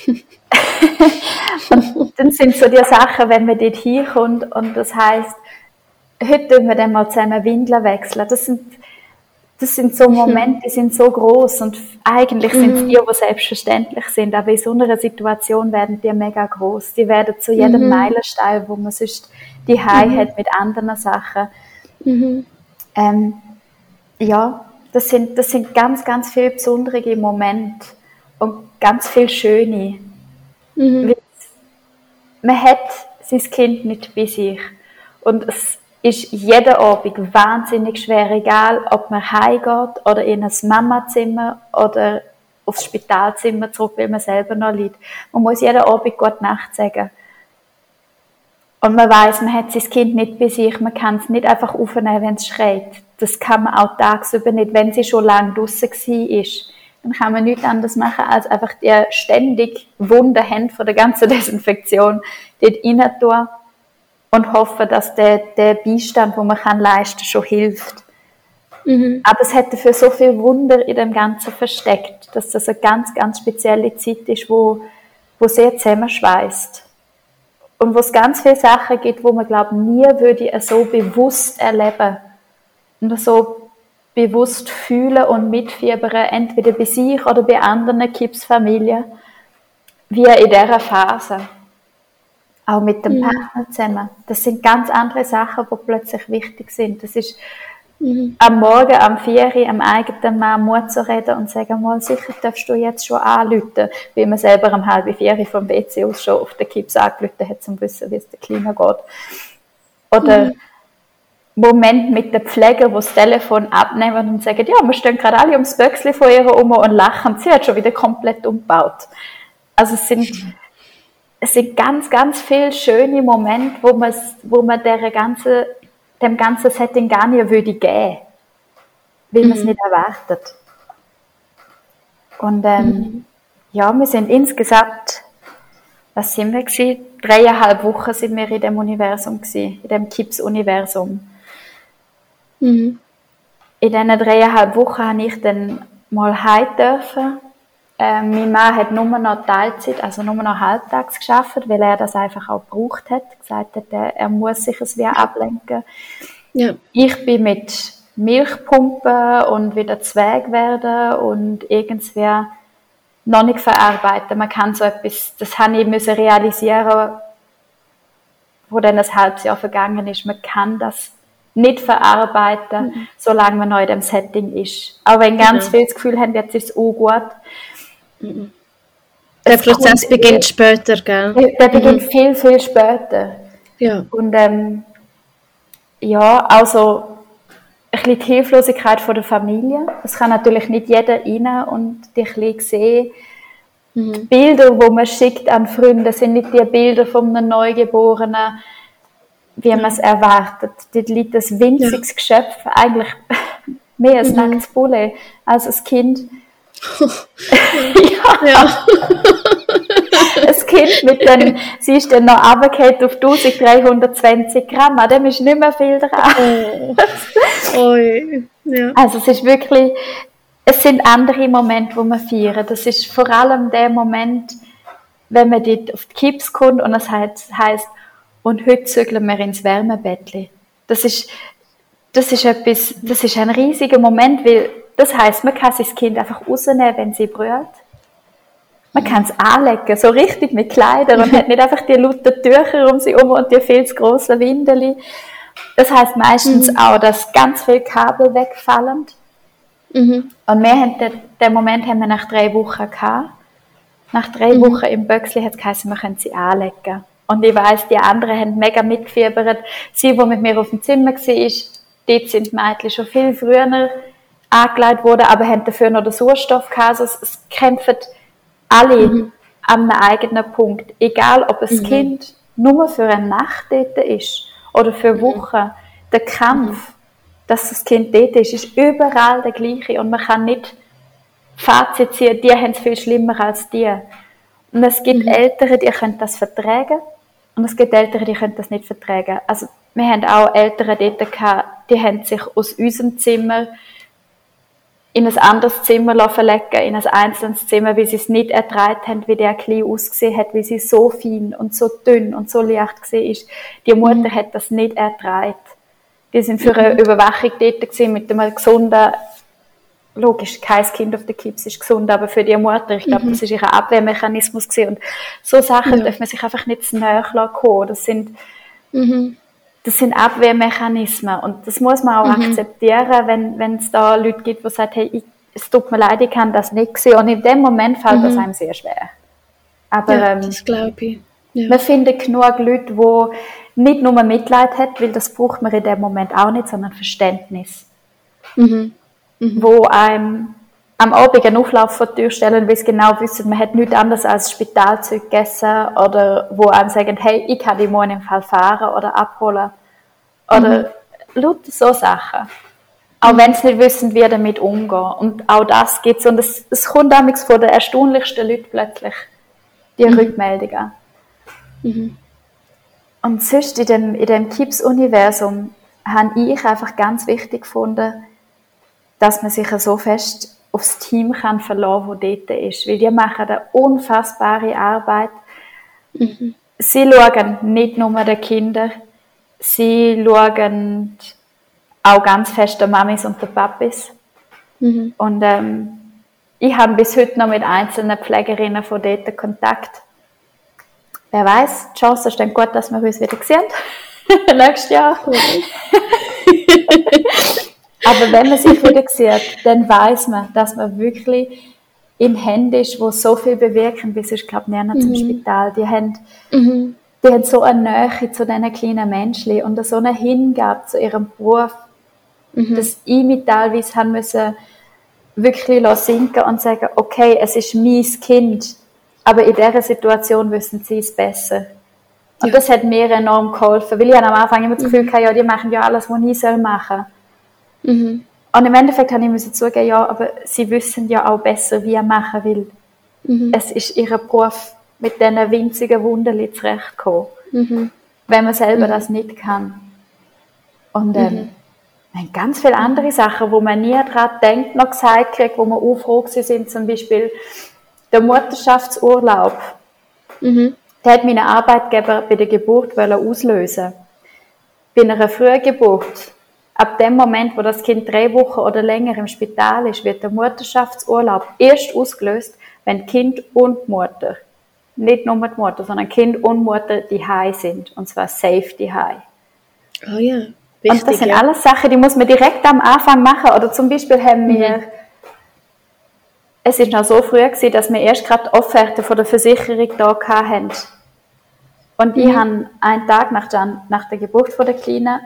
und dann sind so die Sachen, wenn man dort hinkommt und das heißt, heute tun wir dann mal zusammen Windeln wechseln. Das sind, das sind so Momente, die sind so groß und eigentlich sind es mhm. die, die selbstverständlich sind, aber in so einer Situation werden die mega groß. Die werden zu jedem mhm. Meilenstein, wo man sonst die High mhm. hat mit anderen Sachen. Mhm. Ähm, ja, das sind, das sind ganz, ganz viele besondere Momente und ganz viele schöne. Mhm. Man hat sein Kind nicht bei sich. Und es ist jeden Abend wahnsinnig schwer, egal ob man heimgeht oder in ein Mamazimmer oder aufs Spitalzimmer zurück, weil man selber noch liegt. Man muss jeden Abend Gute Nacht sagen. Und man weiß, man hat sein Kind nicht bei sich, man kann es nicht einfach aufnehmen, wenn es schreit. Das kann man auch tagsüber nicht, wenn sie schon lange draussen ist. Dann kann man nichts anderes machen, als einfach die ständig wunden Hände von der ganzen Desinfektion dort rein tun und hoffen, dass der, der Beistand, den man kann leisten schon hilft. Mhm. Aber es hat dafür so viel Wunder in dem Ganzen versteckt, dass das eine ganz, ganz spezielle Zeit ist, wo, wo sehr zusammenschweißt. Und wo es ganz viele Sachen gibt, wo man, glaube nie würde so bewusst erleben und so bewusst fühlen und mitfiebern, entweder bei sich oder bei anderen Kipsfamilien, wie in dieser Phase. Auch mit dem mhm. Partner zusammen. Das sind ganz andere Sachen, die plötzlich wichtig sind. Das ist Mhm. Am Morgen, am 4 Uhr, am eigenen Mann Mut zu reden und sagen, mal, sicher darfst du jetzt schon anrufen, wie man selber am halb vier Uhr vom WC aus schon auf den Kips angerufen hat, um zu wissen, wie es der Kleinen geht. Oder mhm. Moment mit der Pflege, wo das Telefon abnehmen und sagen, ja, wir stehen gerade alle ums Böckchen von ihr um und lachen. Sie hat schon wieder komplett umgebaut. Also es sind, es sind ganz, ganz viele schöne Momente, wo man, wo man der ganzen dem ganzen Setting gar nicht würde geben, weil man es mhm. nicht erwartet. Und ähm, mhm. ja, wir sind insgesamt, was sind wir gewesen? Dreieinhalb Wochen sind wir in dem Universum gewesen, in dem Kips-Universum. Mhm. In diesen dreieinhalb Wochen habe ich dann mal heim dürfen ähm, mein Mann hat nur noch Teilzeit, also nur noch halbtags geschafft, weil er das einfach auch gebraucht hat. Gesagt hat, er, muss sich es wieder ablenken. Ja. Ich bin mit Milchpumpen und wieder Zweig werden und irgendwie noch nicht verarbeiten. Man kann so etwas, das habe ich müssen realisieren, wo dann ein halbes Jahr vergangen ist. Man kann das nicht verarbeiten, mhm. solange man noch in dem Setting ist. Auch wenn ganz mhm. viele das Gefühl haben, jetzt ist es auch gut. Der es Prozess beginnt später, gell? Der beginnt mhm. viel, viel später. Ja. Und ähm, ja, also ein bisschen die Hilflosigkeit von der Familie. Das kann natürlich nicht jeder rein und die ein bisschen sehen. Mhm. Die Bilder, die man schickt an Freunde, sind nicht die Bilder von einem Neugeborenen, wie man es erwartet. Dort liegt ein winziges ja. Geschöpf, eigentlich Mehr als mhm. nacktes Bulle. Also das Kind. ja. ja. ein Kind mit den, sie ist dann noch runtergefallen auf 1320 Gramm, an dem ist nicht mehr viel dran. Oh. oh ja. Also es ist wirklich, es sind andere Momente, wo man feiern. Das ist vor allem der Moment, wenn man dort auf die Kips kommt und es heißt, heisst, und heute zügeln wir ins Wärmebettli. Das ist, das ist etwas, das ist ein riesiger Moment, weil das heißt, man kann sein Kind einfach rausnehmen, wenn sie brüllt. Man kann es anlegen, so richtig mit Kleidern und hat nicht einfach die lauten Tücher um sie herum und die viel zu grossen Windeli. Das heißt meistens mhm. auch, dass ganz viele Kabel wegfallen. Mhm. Und wir haben den, den, Moment haben wir nach drei Wochen gehabt. Nach drei mhm. Wochen im Böxli hat es geheißen, wir können sie anlegen. Und ich weiss, die anderen haben mega mitgefiebert. Sie, die mit mir auf dem Zimmer war, dort sind die Mädchen schon viel früher angelegt worden, aber haben dafür noch den Sauerstoff gehabt. Also es, es kämpfen alle mhm. an einem eigenen Punkt. Egal, ob ein mhm. Kind nur für eine Nacht dort ist oder für mhm. Wochen. Der Kampf, dass das Kind dort ist, ist überall der gleiche und man kann nicht Fazit ziehen, die haben es viel schlimmer als die. Und es gibt mhm. Ältere, die können das vertragen und es gibt Ältere, die können das nicht vertragen. Also wir haben auch Ältere dort gehabt, die haben sich aus unserem Zimmer in ein anderes Zimmer verlegen, in ein einzelnes Zimmer, weil sie es nicht ertragen haben, wie der Kleine ausgesehen hat, wie sie so fein und so dünn und so leicht gesehen ist. Die Mutter mhm. hat das nicht ertragen. Die sind für eine mhm. Überwachung dort gewesen, mit einem gesunden, logisch, kein Kind auf der Kips ist gesund, aber für die Mutter, ich glaube, mhm. das ist ihr Abwehrmechanismus gewesen. Und so Sachen ja. darf man sich einfach nicht zu nahe kommen. Das sind, mhm das sind Abwehrmechanismen und das muss man auch mhm. akzeptieren, wenn wenn es da Leute gibt, die sagen, hey, ich, es tut mir leid, ich kann das nicht sehen und in dem Moment fällt mhm. das einem sehr schwer. Aber ja, ähm, das glaube ich. Ja. Man findet genug Leute, die nicht nur Mitleid haben, weil das braucht man in dem Moment auch nicht, sondern Verständnis. Mhm. Mhm. Wo einem am Abend einen Auflauf vor die Tür stellen, weil sie genau wissen, man hat nichts anderes als Spitalzeug gegessen oder wo einem sagen, hey, ich kann die morgen im Fall fahren oder abholen. Oder mhm. lauter so Sachen. Auch mhm. wenn sie nicht wissen, wie damit umgehen. Und auch das gibt es. Und es, es kommt damals von den erstaunlichsten Leuten plötzlich, die mhm. Rückmeldungen. Mhm. Und sonst in dem, in dem Kips-Universum habe ich einfach ganz wichtig gefunden, dass man sich so fest aufs Team kann verlassen kann, das dort ist. Weil die machen eine unfassbare Arbeit. Mhm. Sie schauen nicht nur den Kindern, sie schauen auch ganz fest den Mamis und den Papis. Mhm. Und ähm, ich habe bis heute noch mit einzelnen Pflegerinnen von dort Kontakt. Wer weiß, die Chance ist dann gut, dass wir uns wieder sehen. Nächstes Jahr. Aber wenn man sich wieder sieht, dann weiß man, dass man wirklich in Händen ist, wo so viel bewirken, bis ich glaube, näher mhm. zum Spital. Die haben, mhm. die haben so eine Nähe zu diesen kleinen Menschen und so eine Hingabe zu ihrem Beruf, mhm. dass ich mich teilweise haben müssen, wirklich sinken und sagen, okay, es ist mein Kind, aber in dieser Situation wissen sie es besser. Und ja. das hat mir enorm geholfen, weil ich am Anfang immer das Gefühl mhm. hatte, ja, die machen ja alles, was ich machen soll. Mhm. Und im Endeffekt habe ich müssen zugeben, ja, aber sie wissen ja auch besser, wie er machen will. Mhm. Es ist ihr Beruf, mit diesen winzigen Wunden zurechtzukommen. Mhm. Wenn man selber mhm. das nicht kann. Und ähm, mhm. ganz viele andere Sachen, wo man nie daran denkt, noch gesagt kriegt, wo man aufregt sind, zum Beispiel der Mutterschaftsurlaub. Mhm. Der hat meine Arbeitgeber bei der Geburt auslösen Bei einer frühen Geburt Ab dem Moment, wo das Kind drei Wochen oder länger im Spital ist, wird der Mutterschaftsurlaub erst ausgelöst, wenn Kind und Mutter, nicht nur die Mutter, sondern Kind und Mutter die high sind. Und zwar Safety High. Oh ja. Wichtig, und das sind ja. alles Sachen, die muss man direkt am Anfang machen. Oder zum Beispiel haben wir, mhm. es ist noch so früh gewesen, dass wir erst gerade Offerte von der Versicherung da hatten. Und die mhm. haben einen Tag nach der, nach der Geburt von der Kleinen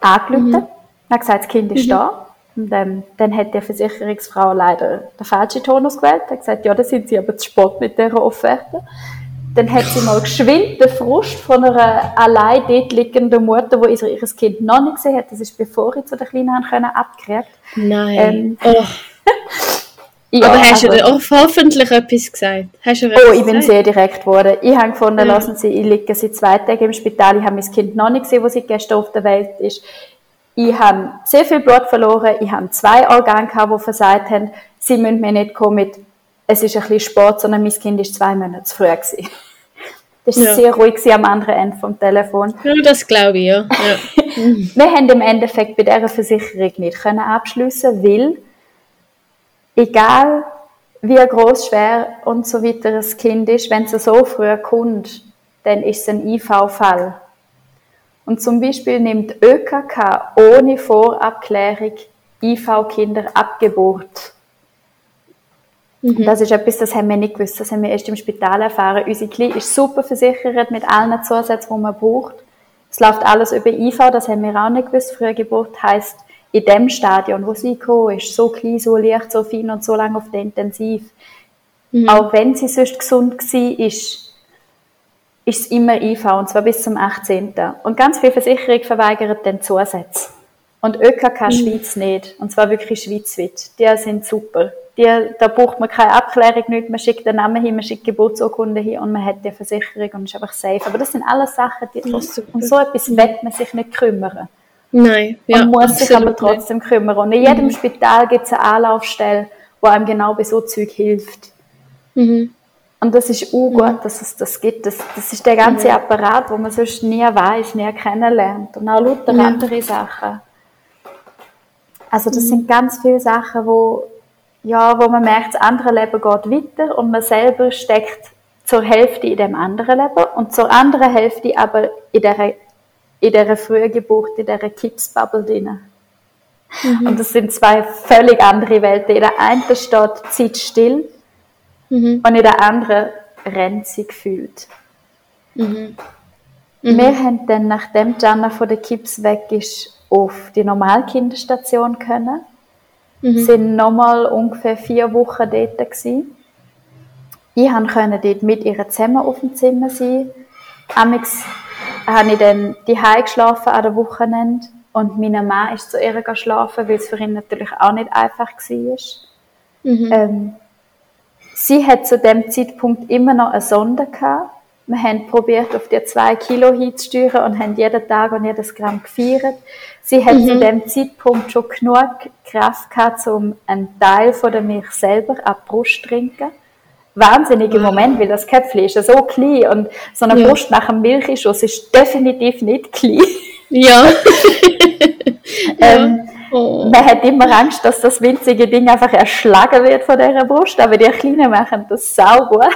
angerufen, mhm. hat gesagt, das Kind ist mhm. da. Und ähm, dann hat die Versicherungsfrau leider den falschen Ton ausgewählt. Er hat gesagt, ja, da sind sie aber zu spät mit dieser Offerte. dann hat sie mal geschwind den Frust von einer allein dort liegenden Mutter, die ihr, ihr Kind noch nicht gesehen hat, das ist bevor ich zu der Kleinen können, abgekriegt. Nein. Ähm, oh. ja, Aber hast also, du auch hoffentlich etwas gesagt? Hast du oh, ich bin sehr direkt geworden. Ich habe gefunden, ja. lassen Sie, ich liege seit zwei Tagen im Spital, ich habe mein Kind noch nicht gesehen, wo sie gestern auf der Welt ist. Ich habe sehr viel Blut verloren, ich habe zwei Organe gehabt, die versagt haben. Sie müssen mir nicht kommen mit es ist ein bisschen Sport, sondern mein Kind ist zwei Monate zu früh gewesen. Das war ja. sehr ruhig am anderen Ende vom Telefon. Ja, das glaube ich, ja. ja. wir haben im Endeffekt bei dieser Versicherung nicht können abschliessen, weil egal wie groß, schwer und so weiter das Kind ist, wenn es so früh kommt, dann ist es ein IV-Fall. Und zum Beispiel nimmt ÖKK ohne Vorabklärung IV-Kinder Abgeburt Mhm. Das ist etwas, das haben wir nicht gewusst, das haben wir erst im Spital erfahren. Unsere Kleine ist super versichert mit allen Zusätzen, die man braucht. Es läuft alles über IV, das haben wir auch nicht gewusst. Frühe Geburt heisst, in dem Stadion, wo sie gekommen ist, so klein, so leicht, so fein und so lange auf der Intensiv. Mhm. Auch wenn sie sonst gesund war, ist, ist es immer IV, und zwar bis zum 18. Und ganz viele Versicherungen verweigern den Zusatz. Und ÖKK mhm. Schweiz nicht. Und zwar wirklich schweizweit. Die sind super die, da braucht man keine Abklärung, nicht. man schickt den Namen hin, man schickt Geburtsurkunde hin und man hat die Versicherung und ist einfach safe. Aber das sind alles Sachen, die, um so etwas will man sich nicht kümmern. Nein, ja, Man muss sich aber trotzdem nicht. kümmern. Und in jedem mhm. Spital gibt es eine Anlaufstelle, wo einem genau bei so Zeug hilft. Mhm. Und das ist auch gut, dass es das gibt. Das, das ist der ganze mhm. Apparat, wo man sonst nie weiß, nie kennenlernt. Und auch lauter ja. andere Sachen. Also das mhm. sind ganz viele Sachen, wo ja, wo man merkt, das andere Leben geht weiter und man selber steckt zur Hälfte in dem anderen Leben und zur anderen Hälfte aber in dieser, in dieser frühen Geburt, in dieser Kipsbubble drin. Mhm. Und das sind zwei völlig andere Welten. In der einen steht Zeit still mhm. und in der anderen rennt sie gefühlt. Mhm. Wir haben dann, nachdem Jana von der Kips weg ist, auf die Normalkinderstation können. Mhm. sind nochmal ungefähr vier Wochen dort gewesen. Ich konnte dort mit ihr zusammen auf dem Zimmer sein. Amix habe ich dann die geschlafen an der Wochenende und mein Mann ist zu ihr geschlafen, weil es für ihn natürlich auch nicht einfach war. Mhm. Ähm, sie hat zu dem Zeitpunkt immer noch eine Sonde gehabt wir haben probiert, auf die zwei Kilo hinzusteuern und haben jeden Tag und jedes Gramm gefeiert. Sie hat mhm. zu dem Zeitpunkt schon genug Kraft gehabt, um einen Teil von der Milch selber ab Brust zu trinken. Wahnsinniger Moment, weil das Köpfchen ist ja so klein und so eine ja. Brust nach einem Milchschuss ist definitiv nicht klein. Ja. ähm, oh. Man hat immer Angst, dass das winzige Ding einfach erschlagen wird von dieser Brust, aber die Kleinen machen das sau gut.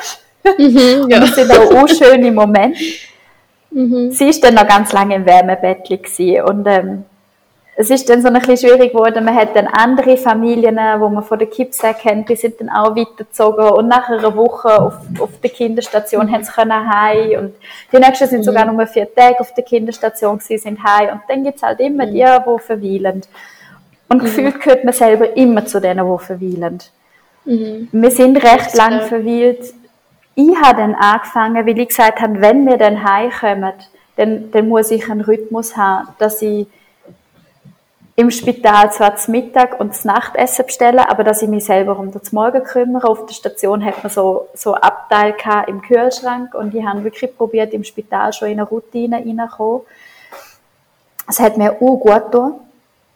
Mhm, ja. Das sind auch schöne Momente. Mhm. Sie ist dann noch ganz lange im Wärmebettchen und ähm, es ist dann so ein bisschen schwierig geworden. Man hat dann andere Familien, wo man von der Kipsack kennt, die sind dann auch weitergezogen und nach einer Woche auf, auf der Kinderstation mhm. haben sie können heim und die nächsten sind mhm. sogar nur vier Tage auf der Kinderstation gewesen, sind heim und dann gibt es halt immer mhm. die, die verweilen. Und mhm. gefühlt gehört man selber immer zu denen, die verweilen. Mhm. Wir sind recht lang verweilt ich habe dann angefangen, weil ich gesagt habe, wenn wir dann heimkommen, dann, dann muss ich einen Rhythmus haben, dass ich im Spital zwar das Mittag und das Nachtessen bestelle, aber dass ich mich selber um das Morgen kümmere. Auf der Station hat man so, so Abteil im Kühlschrank und ich habe wirklich probiert, im Spital schon in eine Routine reinzukommen. Es hat mir auch gut getan.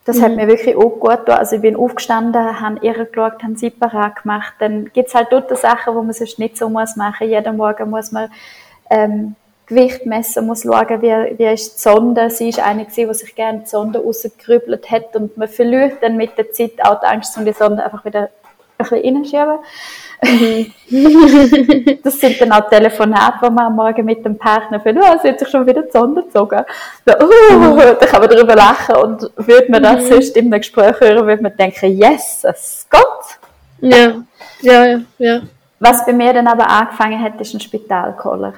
Das mhm. hat mir wirklich auch gut getan. Also ich bin aufgestanden, habe ihr geschaut, habe sie parat gemacht. Dann gibt es halt dort Sachen, wo man sonst nicht so muss machen. Jeden Morgen muss man ähm, Gewicht messen, muss schauen, wie, wie ist die Sonde. Sie ist eine die sich gerne die Sonde rausgerübelt hat und man verliert dann mit der Zeit auch die Angst, um die Sonde einfach wieder ein bisschen reinschieben. Mhm. das sind dann auch Telefonate, die man am Morgen mit dem Partner führt. Oh, sie hat sich schon wieder die Sonne gezogen. So, oh, mhm. Da kann man darüber lachen. Und würde man das mhm. sonst in einem Gespräch hören, würde man denken, yes, Gott. Ja, ja, ja, ja. Was bei mir dann aber angefangen hat, ist ein Spitalkoller.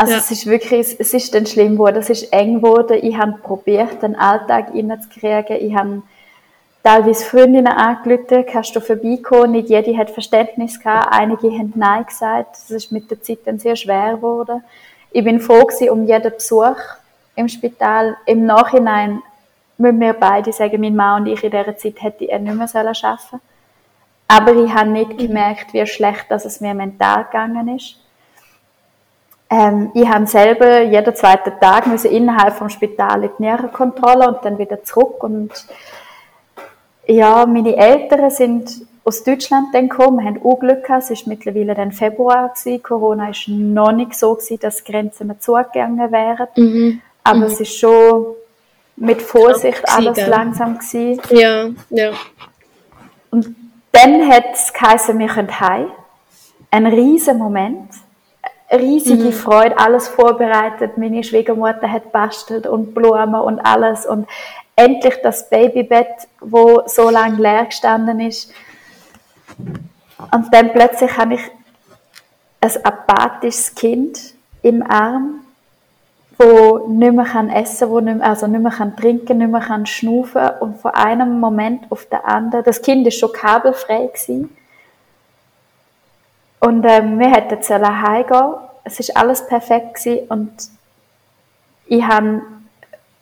Also ja. es ist wirklich, es ist dann schlimm geworden, es ist eng geworden. Ich habe probiert, den Alltag reinzukriegen. Ich habe teilweise Freundinnen angerufen, kannst du vorbeikommen, nicht jede hat Verständnis gehabt, einige haben Nein gesagt, das ist mit der Zeit dann sehr schwer geworden. Ich bin froh gewesen um jeden Besuch im Spital. Im Nachhinein müssen wir beide sagen, mein Mann und ich in dieser Zeit hätte ich nicht mehr arbeiten sollen. Aber ich habe nicht gemerkt, wie schlecht dass es mir mental gegangen ist. Ähm, ich habe selber jeden zweiten Tag müssen innerhalb vom Spital in die Nierenkontrolle und dann wieder zurück. Und ja, meine Eltern sind aus Deutschland dann gekommen, haben auch Glück gehabt, es war mittlerweile dann Februar, gewesen. Corona war noch nicht so, gewesen, dass die Grenzen zugegangen wären. Mhm. Aber mhm. es ist schon mit Vorsicht alles dann. langsam gewesen. Ja, ja. Und dann hat es geheißen, wir können heim. Ein riesen Moment riesige mhm. Freude, alles vorbereitet. Meine Schwiegermutter hat bastelt und Blumen und alles und endlich das Babybett, wo so lange leer gestanden ist. Und dann plötzlich habe ich ein apathisches Kind im Arm, wo nicht mehr kann essen, wo nicht mehr, also nicht mehr kann trinken, nicht mehr kann schnaufen und von einem Moment auf den anderen, das Kind ist schon kabelfrei gewesen, und ähm, wir hätten zu heimgehen. Es ist alles perfekt gewesen und ich habe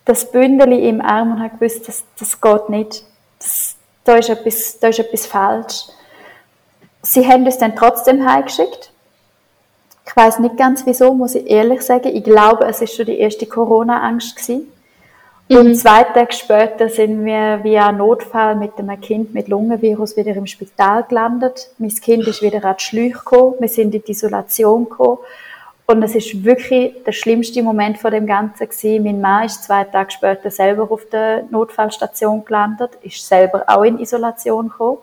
das Bündel im Arm und habe gewusst, das, das geht nicht. Das, da, ist etwas, da ist etwas falsch. Sie haben uns dann trotzdem heimgeschickt. Ich weiß nicht ganz wieso, muss ich ehrlich sagen. Ich glaube, es ist schon die erste Corona-Angst gewesen. Und mhm. zwei Tage später sind wir via Notfall mit einem Kind mit Lungenvirus wieder im Spital gelandet. Mein Kind ist wieder an die Schläuche gekommen. Wir sind in die Isolation gekommen. Und es ist wirklich der schlimmste Moment von dem Ganzen gewesen. Mein Mann ist zwei Tage später selber auf der Notfallstation gelandet, ist selber auch in Isolation gekommen.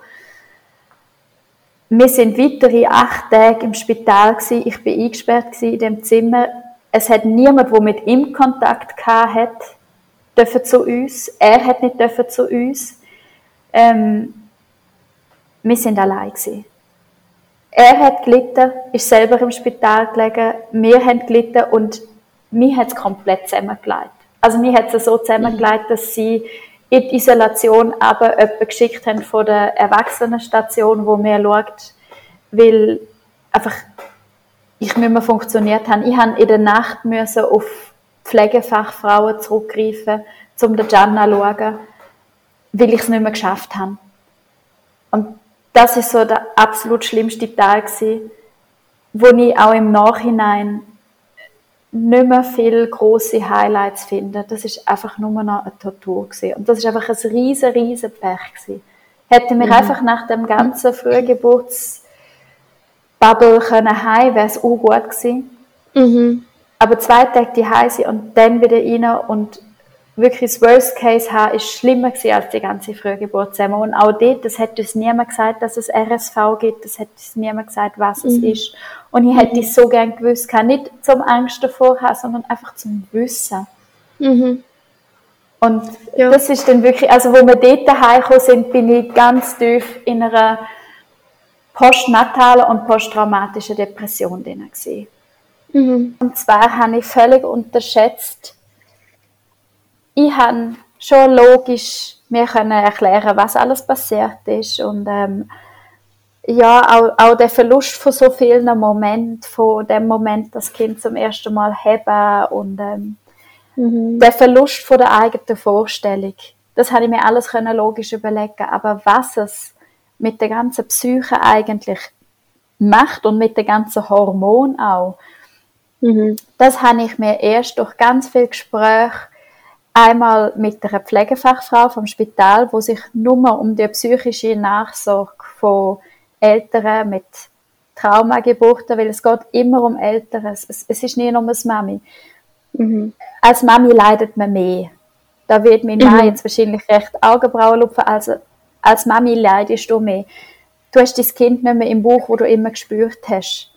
Wir sind weitere acht Tage im Spital gewesen. Ich bin eingesperrt in dem Zimmer. Es hat niemand, der mit ihm Kontakt gehabt hat dürfen zu uns. Er hat nicht dürfen zu uns. Ähm, wir sind allein gewesen. Er hat gelitten, ist selber im Spital gelegen, wir haben gelitten und mir hat es komplett zusammengelegt. Also mir hat es so zusammengelegt, dass sie in die Isolation aber jemanden geschickt haben von der Erwachsenenstation, wo mir schaut, weil einfach ich nicht mehr funktioniert habe. Ich habe in der Nacht müssen auf Pflegefachfrauen zurückgreifen, um den Can zu schauen, weil ich es nicht mehr geschafft habe. Und das ist so der absolut schlimmste Teil gewesen, wo ich auch im Nachhinein nicht mehr viele große Highlights finde. Das ist einfach nur noch eine Tortur gewesen. Und das ist einfach ein riesen, riesen Pech gewesen. Hätte mir mhm. einfach nach dem ganzen Frühgeburtsbubble können heim, wäre es auch gut gewesen. Mhm aber zwei Tage die Hause und dann wieder rein und wirklich das Worst Case haben, ist schlimmer gewesen als die ganze Frühgeburt zusammen. Und auch dort, das hätte uns niemand gesagt, dass es RSV gibt, das hätte uns niemand gesagt, was mhm. es ist. Und ich hätte es so gern gewusst, nicht zum Angst davor haben, sondern einfach zum Wissen. Mhm. Und ja. das ist dann wirklich, also wo wir dort heimgekommen sind, bin ich ganz tief in einer postnatalen und posttraumatischen Depression drin gewesen. Mhm. Und zwar habe ich völlig unterschätzt, ich habe schon logisch mir können erklären, was alles passiert ist und ähm, ja, auch, auch der Verlust von so vielen Momenten, von dem Moment, das Kind zum ersten Mal haben und ähm, mhm. der Verlust von der eigenen Vorstellung, das habe ich mir alles können logisch überlegen, aber was es mit der ganzen Psyche eigentlich macht und mit den ganzen Hormonen auch, Mhm. Das habe ich mir erst durch ganz viel Gespräch einmal mit einer Pflegefachfrau vom Spital, wo sich nur um die psychische Nachsorge von Eltern mit Traumageburten, weil es geht immer um Eltern, es, es ist nie nur das Mami. Mhm. Als Mami leidet man mehr. Da wird mein mhm. Mann jetzt wahrscheinlich recht Augenbrauen lupfen, also als Mami leidest du mehr. Du hast das Kind nicht mehr im Buch, wo du immer gespürt hast.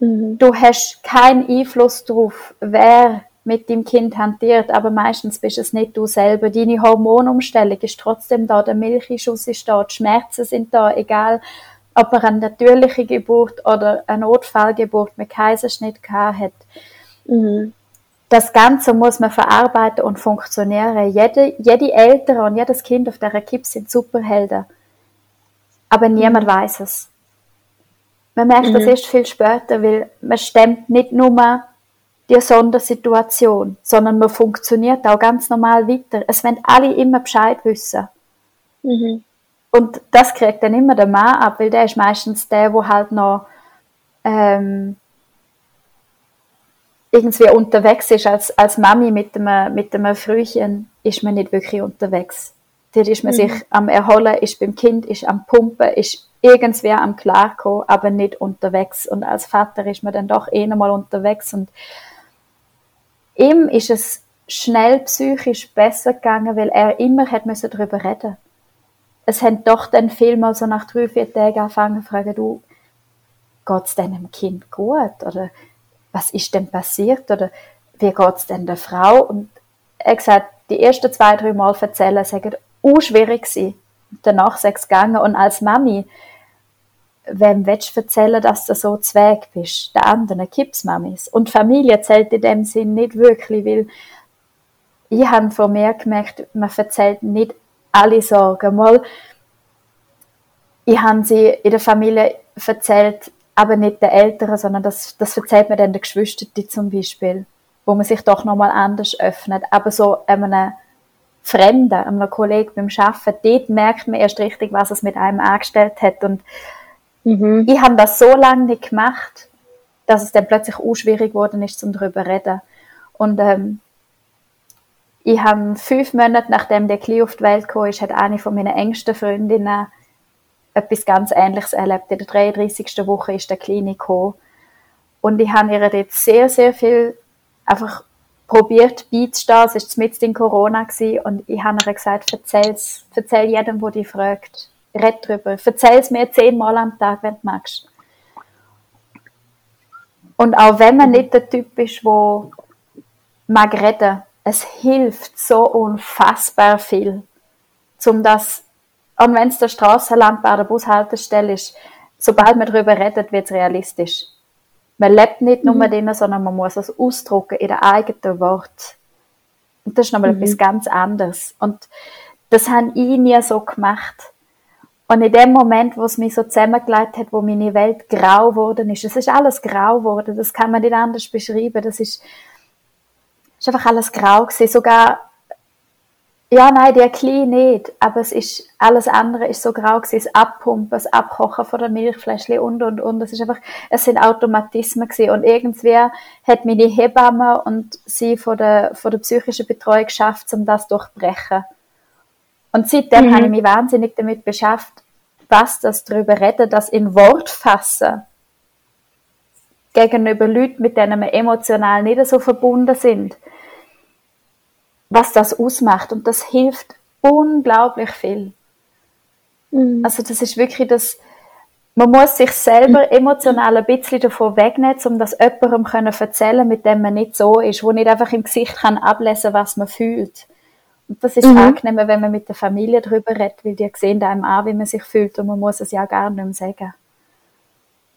Mhm. Du hast keinen Einfluss darauf, wer mit dem Kind hantiert, aber meistens bist es nicht du selber. Deine Hormonumstellung ist trotzdem da, der Milchschuss ist da, die Schmerzen sind da, egal ob er eine natürliche Geburt oder eine Notfallgeburt mit Kaiserschnitt gehabt hat. Mhm. das Ganze muss man verarbeiten und funktionieren. Jede, jede Eltern und jedes Kind auf dieser Kipp sind Superhelden. Aber niemand mhm. weiß es. Man merkt mhm. das erst viel später, weil man stemmt nicht nur die Sondersituation, sondern man funktioniert auch ganz normal weiter. Es werden alle immer Bescheid wissen. Mhm. Und das kriegt dann immer der Mann ab, weil der ist meistens der, wo halt noch ähm, irgendwie unterwegs ist. Als, als Mami mit einem, mit einem Frühchen ist man nicht wirklich unterwegs. Dort ist man mhm. sich am Erholen, ist beim Kind, ist am Pumpen, ist irgendwie am Klarkommen, aber nicht unterwegs. Und als Vater ist man dann doch eh mal unterwegs. Und ihm ist es schnell psychisch besser gegangen, weil er immer hat müssen darüber reden. Es haben doch dann viel mal so nach drei, vier Tagen angefangen zu fragen, du, geht's deinem Kind gut? Oder was ist denn passiert? Oder wie geht's denn der Frau? Und er gesagt, die ersten zwei, drei Mal erzählen, sagen, uh, schwierig gewesen. Danach sechs gegangen. Und als Mami, wem willst du erzählen, dass du so zweig bist? Der anderen Kipsmamis. Und Familie zählt in dem Sinn nicht wirklich, weil ich habe von mir gemerkt, man erzählt nicht alle Sorgen. Mal, ich habe sie in der Familie erzählt, aber nicht den Eltern, sondern das, das erzählt man dann den Geschwistern zum Beispiel, wo man sich doch nochmal anders öffnet. Aber so einem Fremden, einem Kollegen beim Arbeiten, dort merkt man erst richtig, was es mit einem angestellt hat. Und mhm. ich habe das so lange nicht gemacht, dass es dann plötzlich auch schwierig geworden ist, um darüber zu reden. Und ähm, ich habe fünf Monate nachdem der Kli auf die Welt kam, ist, hat eine von meinen engsten Freundinnen etwas ganz Ähnliches erlebt. In der 33. Woche ist der Klinik gekommen. Und ich habe ihr dort sehr, sehr viel einfach probiert beizustehen. Es war mitten in Corona gewesen, und ich habe ihr gesagt, erzähl jedem, der dich fragt. Red drüber. Erzähl es mir zehnmal am Tag, wenn du magst. Und auch wenn man nicht der Typ ist, der mag reden, es hilft so unfassbar viel, um das und wenn es der Strassenlampe an der Bushaltestelle ist, sobald man darüber redet, wird es realistisch. Man lebt nicht nur mhm. drin, sondern man muss es ausdrucken in den eigenen Wort. Und das ist nochmal mhm. etwas ganz anderes. Und das habe ich nie so gemacht. Und in dem Moment, wo es mich so zusammengelegt hat, wo meine Welt grau geworden ist, es ist alles grau geworden, das kann man nicht anders beschreiben, das ist, ist einfach alles grau gewesen. Sogar ja, nein, der Klein nicht. Aber es ist, alles andere ist so grau gewesen. Das Abpumpen, das Abkochen von der Milchfläschchen und, und, und. Es ist einfach, es sind Automatismen gewesen. Und irgendwer hat meine Hebamme und sie von der, von der psychischen Betreuung geschafft, um das durchbrechen. Und seitdem mhm. habe ich mich wahnsinnig damit beschäftigt, was das darüber reden, das in Wort fassen. Gegenüber Leuten, mit denen wir emotional nicht so verbunden sind was das ausmacht. Und das hilft unglaublich viel. Mhm. Also das ist wirklich das, man muss sich selber emotional ein bisschen davon wegnehmen, um das jemandem können erzählen mit dem man nicht so ist, wo nicht einfach im Gesicht kann ablesen, was man fühlt. Das ist mhm. angenehmer, wenn man mit der Familie darüber redet, weil die sehen einem an, wie man sich fühlt und man muss es ja gar nicht mehr sagen.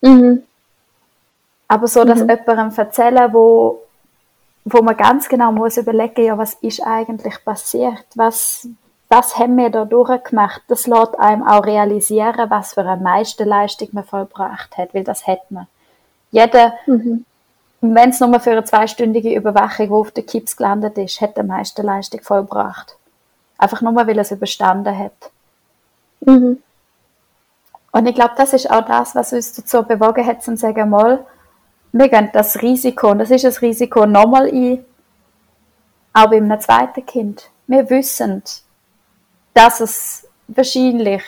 Mhm. Aber so, dass mhm. jemandem erzählen, wo wo man ganz genau muss überlegen, ja, was ist eigentlich passiert? Was, was haben wir da durchgemacht? Das lässt einem auch realisieren, was für eine Meisterleistung man vollbracht hat, weil das hat man. Jeder, mhm. Wenn es nur für eine zweistündige Überwachung, die auf der Kips gelandet ist, hat eine Meisterleistung vollbracht. Einfach nur, weil er es überstanden hat. Mhm. Und ich glaube, das ist auch das, was uns dazu bewogen hat, zu sagen, mal, wir gehen das Risiko, und das ist das Risiko, nochmal ein, auch bei einem zweiten Kind. Wir wissen, dass es wahrscheinlich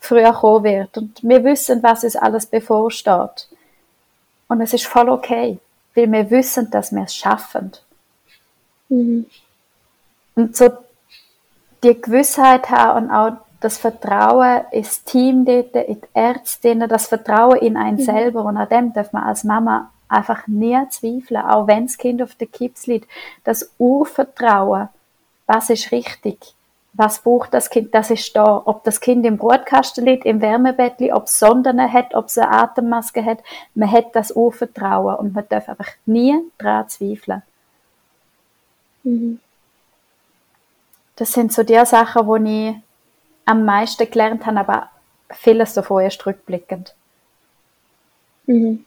früher kommen wird und wir wissen, was uns alles bevorsteht. Und es ist voll okay, weil wir wissen, dass wir es schaffen. Mhm. Und so die Gewissheit haben und auch das Vertrauen ins Team dort, in die Ärztinnen, das Vertrauen in einen mhm. selber und an dem darf man als Mama einfach nie zweifeln, auch wenn das Kind auf der Kips liegt. Das Urvertrauen, was ist richtig, was braucht das Kind, das ist da. Ob das Kind im Brotkasten liegt, im Wärmebettli, ob es Sonden hat, ob es eine Atemmaske hat, man hat das Urvertrauen und man darf einfach nie daran zweifeln. Mhm. Das sind so die Sachen, wo ich am meisten gelernt habe, aber vieles davon erst rückblickend. Mhm.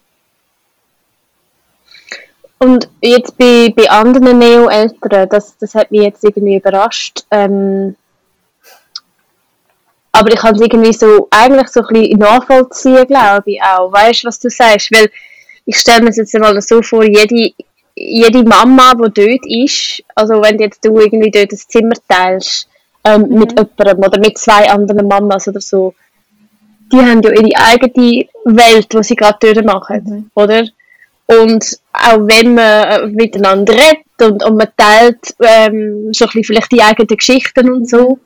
Und jetzt bei, bei anderen Neo-Eltern, das, das hat mich jetzt irgendwie überrascht. Ähm, aber ich kann es irgendwie so, eigentlich so ein bisschen nachvollziehen, glaube ich auch. Weißt du, was du sagst? Weil ich stelle mir jetzt mal so vor, jede, jede Mama, die dort ist, also wenn jetzt du irgendwie dort das Zimmer teilst, ähm, mhm. mit jemandem oder mit zwei anderen Mamas oder so, die haben ja ihre eigene Welt, die sie gerade dort machen, mhm. oder? Und auch wenn man miteinander redet und, und man teilt ähm, so ein bisschen vielleicht die eigenen Geschichten und so,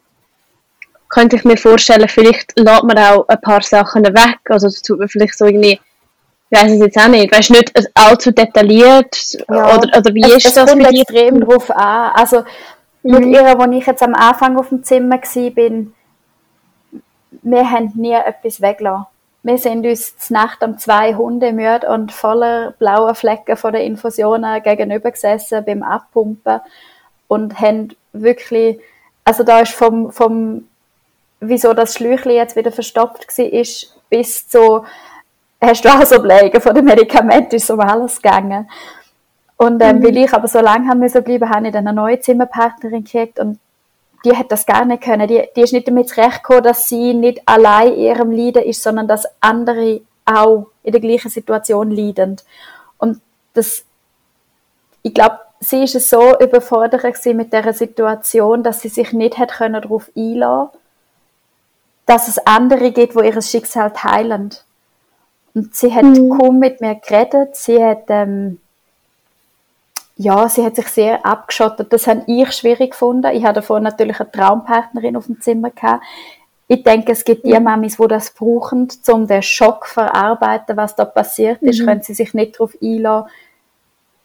könnte ich mir vorstellen, vielleicht lässt man auch ein paar Sachen weg. Also das tut man vielleicht so irgendwie, ich weiß es jetzt auch nicht, weißt nicht allzu detailliert ja. oder, oder wie es, ist es das kommt extrem drauf an. Also mit mhm. ihr, wo ich jetzt am Anfang auf dem Zimmer war, bin, wir haben nie etwas weggelassen. Wir sind uns die Nacht um zwei Hunde müde und voller blauer Flecken von der Infusionen gegenüber gesessen beim Abpumpen und haben wirklich, also da ist vom, vom wieso das Schläuchchen jetzt wieder verstopft war, ist bis zu, hast du auch so Blägen von den Medikamenten, ist um alles gegangen. Und ähm, mhm. weil ich aber so lange haben müssen bleiben, habe ich dann eine neue Zimmerpartnerin gekriegt und die hat das gar nicht können. Die, die ist nicht damit zurechtgekommen, dass sie nicht allein in ihrem Leiden ist, sondern dass andere auch in der gleichen Situation leiden. Und das, ich glaube, sie ist so überfordert mit der Situation, dass sie sich nicht hat können darauf einlassen, dass es andere gibt, wo ihr Schicksal teilen. Und sie hat mhm. kaum mit mir geredet. Sie hat ähm, ja, sie hat sich sehr abgeschottet. Das habe ich schwierig gefunden. Ich hatte davor natürlich eine Traumpartnerin auf dem Zimmer gehabt. Ich denke, es gibt die Mamis, die das brauchen, um den Schock zu verarbeiten, was da passiert ist, mhm. können sie sich nicht darauf einlassen,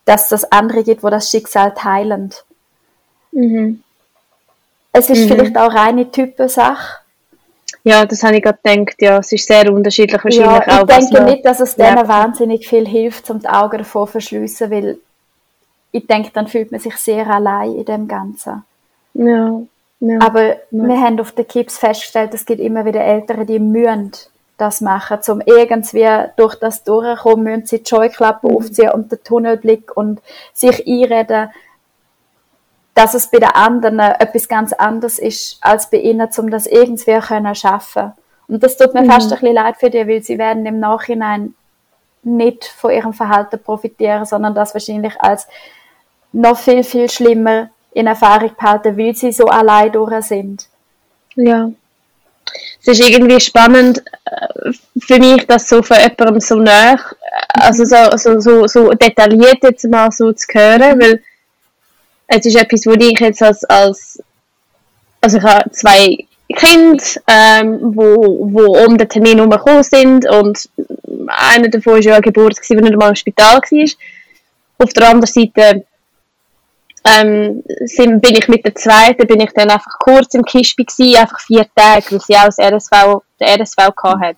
dass das andere gibt, wo das Schicksal teilen. Mhm. Es ist mhm. vielleicht auch reine Typensache. Ja, das habe ich gerade gedacht. Ja, es ist sehr unterschiedlich wahrscheinlich ja, ich auch. Ich denke nicht, dass es denen wahnsinnig viel hilft, um die Augen davor zu verschliessen, weil ich denke, dann fühlt man sich sehr allein in dem Ganzen. Ja. ja Aber ja. wir haben auf den Kips festgestellt, es gibt immer wieder Eltern, die mühen das machen, um irgendwie durch das durchzukommen, müssen sie die Scheuklappen mhm. aufziehen und den Tunnelblick und sich einreden, dass es bei den anderen etwas ganz anderes ist als bei ihnen, um das irgendwie können schaffen. Und das tut mir mhm. fast ein bisschen leid für die, weil sie werden im Nachhinein nicht von ihrem Verhalten profitieren, sondern das wahrscheinlich als noch viel, viel schlimmer in Erfahrung behalten, weil sie so allein durch sind. Ja. Es ist irgendwie spannend äh, für mich, das so von jemandem so nah, äh, also so, so, so, so detailliert jetzt mal so zu hören, weil es ist etwas, wo ich jetzt als, als also ich habe zwei Kinder, ähm, wo, wo um den Termin herumgekommen sind und einer davon war ja Geburt, wo er mal im Spital war. Auf der anderen Seite ähm, sind, bin ich mit der zweiten, bin ich dann einfach kurz im Kispi gewesen, einfach vier Tage, weil sie auch das RSV, der RSV hat.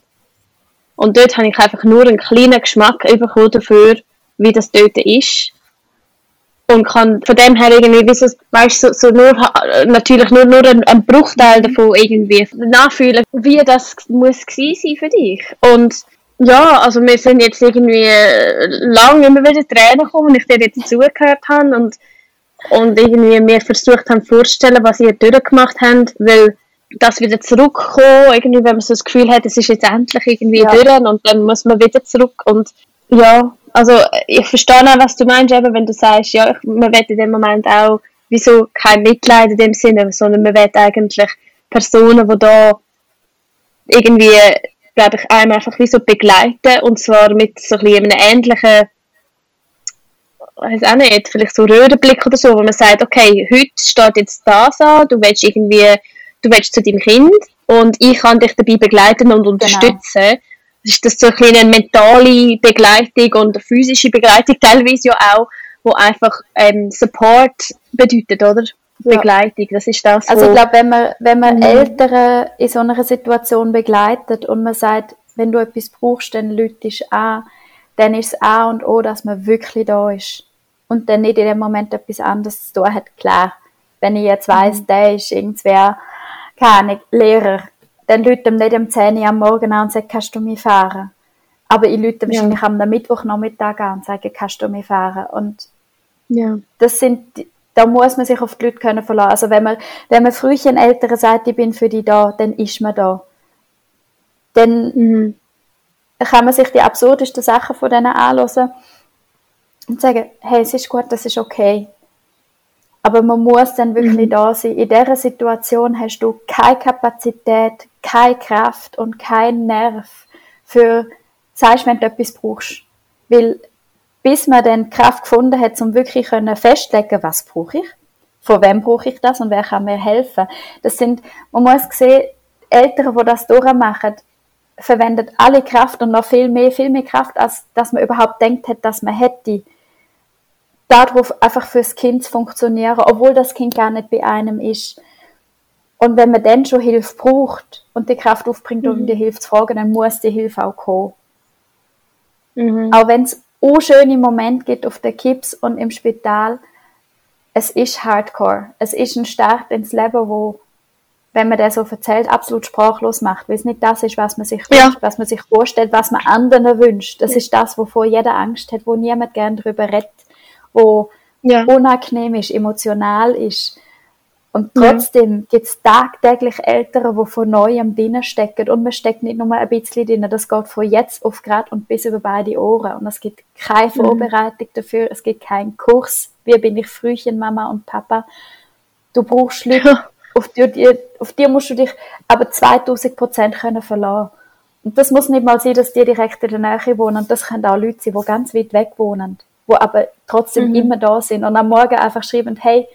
Und dort habe ich einfach nur einen kleinen Geschmack bekommen dafür, wie das dort ist. Und kann von dem her irgendwie, wie so, weißt, so, so nur, natürlich nur, nur ein, ein Bruchteil davon irgendwie nachfühlen, wie das muss gewesen sein für dich. Und ja, also wir sind jetzt irgendwie lange immer wieder Tränen gekommen, und ich dir jetzt zugehört habe und und irgendwie mir versucht haben vorzustellen, was ihr durchgemacht habt, weil das wieder zurückkommen, irgendwie, wenn man so das Gefühl hat, es ist jetzt endlich irgendwie ja. durch und dann muss man wieder zurück und ja, also ich verstehe auch, was du meinst, eben, wenn du sagst, ja, ich, man will in dem Moment auch, wieso kein Mitleid in dem Sinne, sondern man will eigentlich Personen, die da irgendwie, glaube ich, einem einfach wie so begleiten und zwar mit so ein bisschen einem ähnlichen weiß auch nicht, vielleicht so Röhrenblick oder so, wo man sagt, okay, heute steht jetzt das an, du willst irgendwie, du willst zu deinem Kind und ich kann dich dabei begleiten und unterstützen. Genau. Ist das so ein eine mentale Begleitung und eine physische Begleitung teilweise ja auch, wo einfach ähm, Support bedeutet, oder? Ja. Begleitung, das ist das. Also ich glaube, wenn man, wenn man mhm. Eltern in so einer Situation begleitet und man sagt, wenn du etwas brauchst, dann lütest an, dann ist es A und O, dass man wirklich da ist. und dann nicht in dem Moment etwas anderes zu tun hat, klar. Wenn ich jetzt weiss, mhm. der ist irgendwer, keine Ahnung, Lehrer, dann läutet ihm nicht um 10 Uhr am Morgen an und sagt, kannst du mich fahren? Aber ich läute ja. wahrscheinlich am Mittwochnachmittag an und sage, kannst du mich fahren? Und ja. das sind, da muss man sich auf die Leute können verlassen. Also wenn man, wenn man früh in älterer sagt, ich bin für dich da, dann ist man da. Dann mhm. Kann man sich die absurdesten Sachen von denen anhören und sagen, hey, es ist gut, das ist okay. Aber man muss dann wirklich mhm. da sein. In dieser Situation hast du keine Kapazität, keine Kraft und keinen Nerv für, sagst, wenn du etwas brauchst. Weil, bis man dann Kraft gefunden hat, um wirklich festlegen was brauche ich, von wem brauche ich das und wer kann mir helfen. Das sind, man muss sehen, Eltern, die das durchmachen, verwendet alle Kraft und noch viel mehr, viel mehr Kraft, als dass man überhaupt denkt hat, dass man hätte, darauf einfach fürs Kind zu funktionieren, obwohl das Kind gar nicht bei einem ist. Und wenn man dann schon Hilfe braucht und die Kraft aufbringt, um mhm. die Hilfe zu fragen, dann muss die Hilfe auch kommen. Mhm. Auch wenn es unschöne Momente gibt auf der Kips und im Spital, es ist Hardcore. Es ist ein Start ins Leben, wo wenn man das so erzählt, absolut sprachlos macht, weil es nicht das ist, was man sich ja. wünscht, was man sich vorstellt, was man anderen wünscht. Das ja. ist das, wovor jeder Angst hat, wo niemand gern darüber redet, wo ja. unangenehm ist, emotional ist. Und trotzdem gibt es tagtäglich Eltern, die von neuem drinnen stecken. Und man steckt nicht nur ein bisschen drinnen, das geht von jetzt auf grad und bis über beide Ohren. Und es gibt keine mhm. Vorbereitung dafür, es gibt keinen Kurs, wie bin ich Frühchen, Mama und Papa. Du brauchst Leute, auf die, auf die musst du dich aber 2000 Prozent können verlassen. Und das muss nicht mal sein, dass die direkt in der Nähe wohnen. Das können auch Leute sein, die ganz weit weg wohnen, die aber trotzdem mhm. immer da sind und am Morgen einfach schreiben, hey,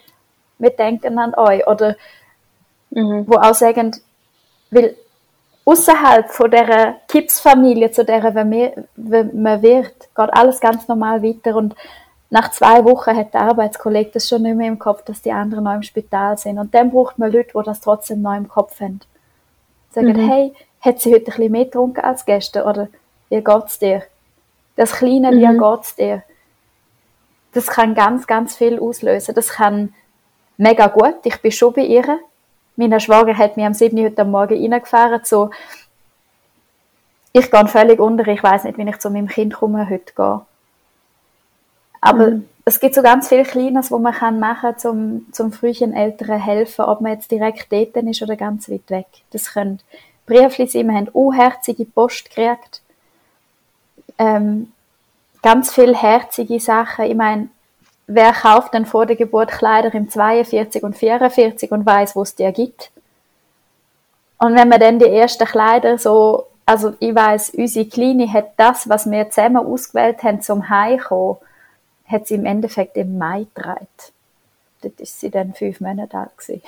wir denken an euch. Oder mhm. wo auch sagen, weil außerhalb von der Kids-Familie, zu der man wird, geht alles ganz normal weiter und nach zwei Wochen hat der Arbeitskollege das schon nicht mehr im Kopf, dass die anderen noch im Spital sind. Und dann braucht man Leute, die das trotzdem noch im Kopf haben. Sagen, mhm. hey, hat sie heute ein bisschen mehr getrunken als gestern? Oder wie geht's dir? Das kleine, mhm. wie geht's dir? Das kann ganz, ganz viel auslösen. Das kann mega gut. Ich bin schon bei ihr. Meine Schwager hat mich am 7. heute Morgen reingefahren, so, ich gehe völlig unter, ich weiß nicht, wie ich zu meinem Kind komme heute gehe. Aber mhm. es gibt so ganz viele Kleines, wo man kann machen zum zum frühen Eltern helfen, ob man jetzt direkt dort ist oder ganz weit weg. Das können Briefli sein, wir haben unherzige Post gekriegt. Ähm, ganz viele herzige Sachen. Ich meine, wer kauft denn vor der Geburt Kleider im 42 und 44 und weiß, wo es die gibt? Und wenn man dann die ersten Kleider so, also ich weiß, unsere Kleine hat das, was wir zusammen ausgewählt haben zum Heimkommen, hat sie im Endeffekt im Mai getragen. Dort ist sie dann fünf Monate alt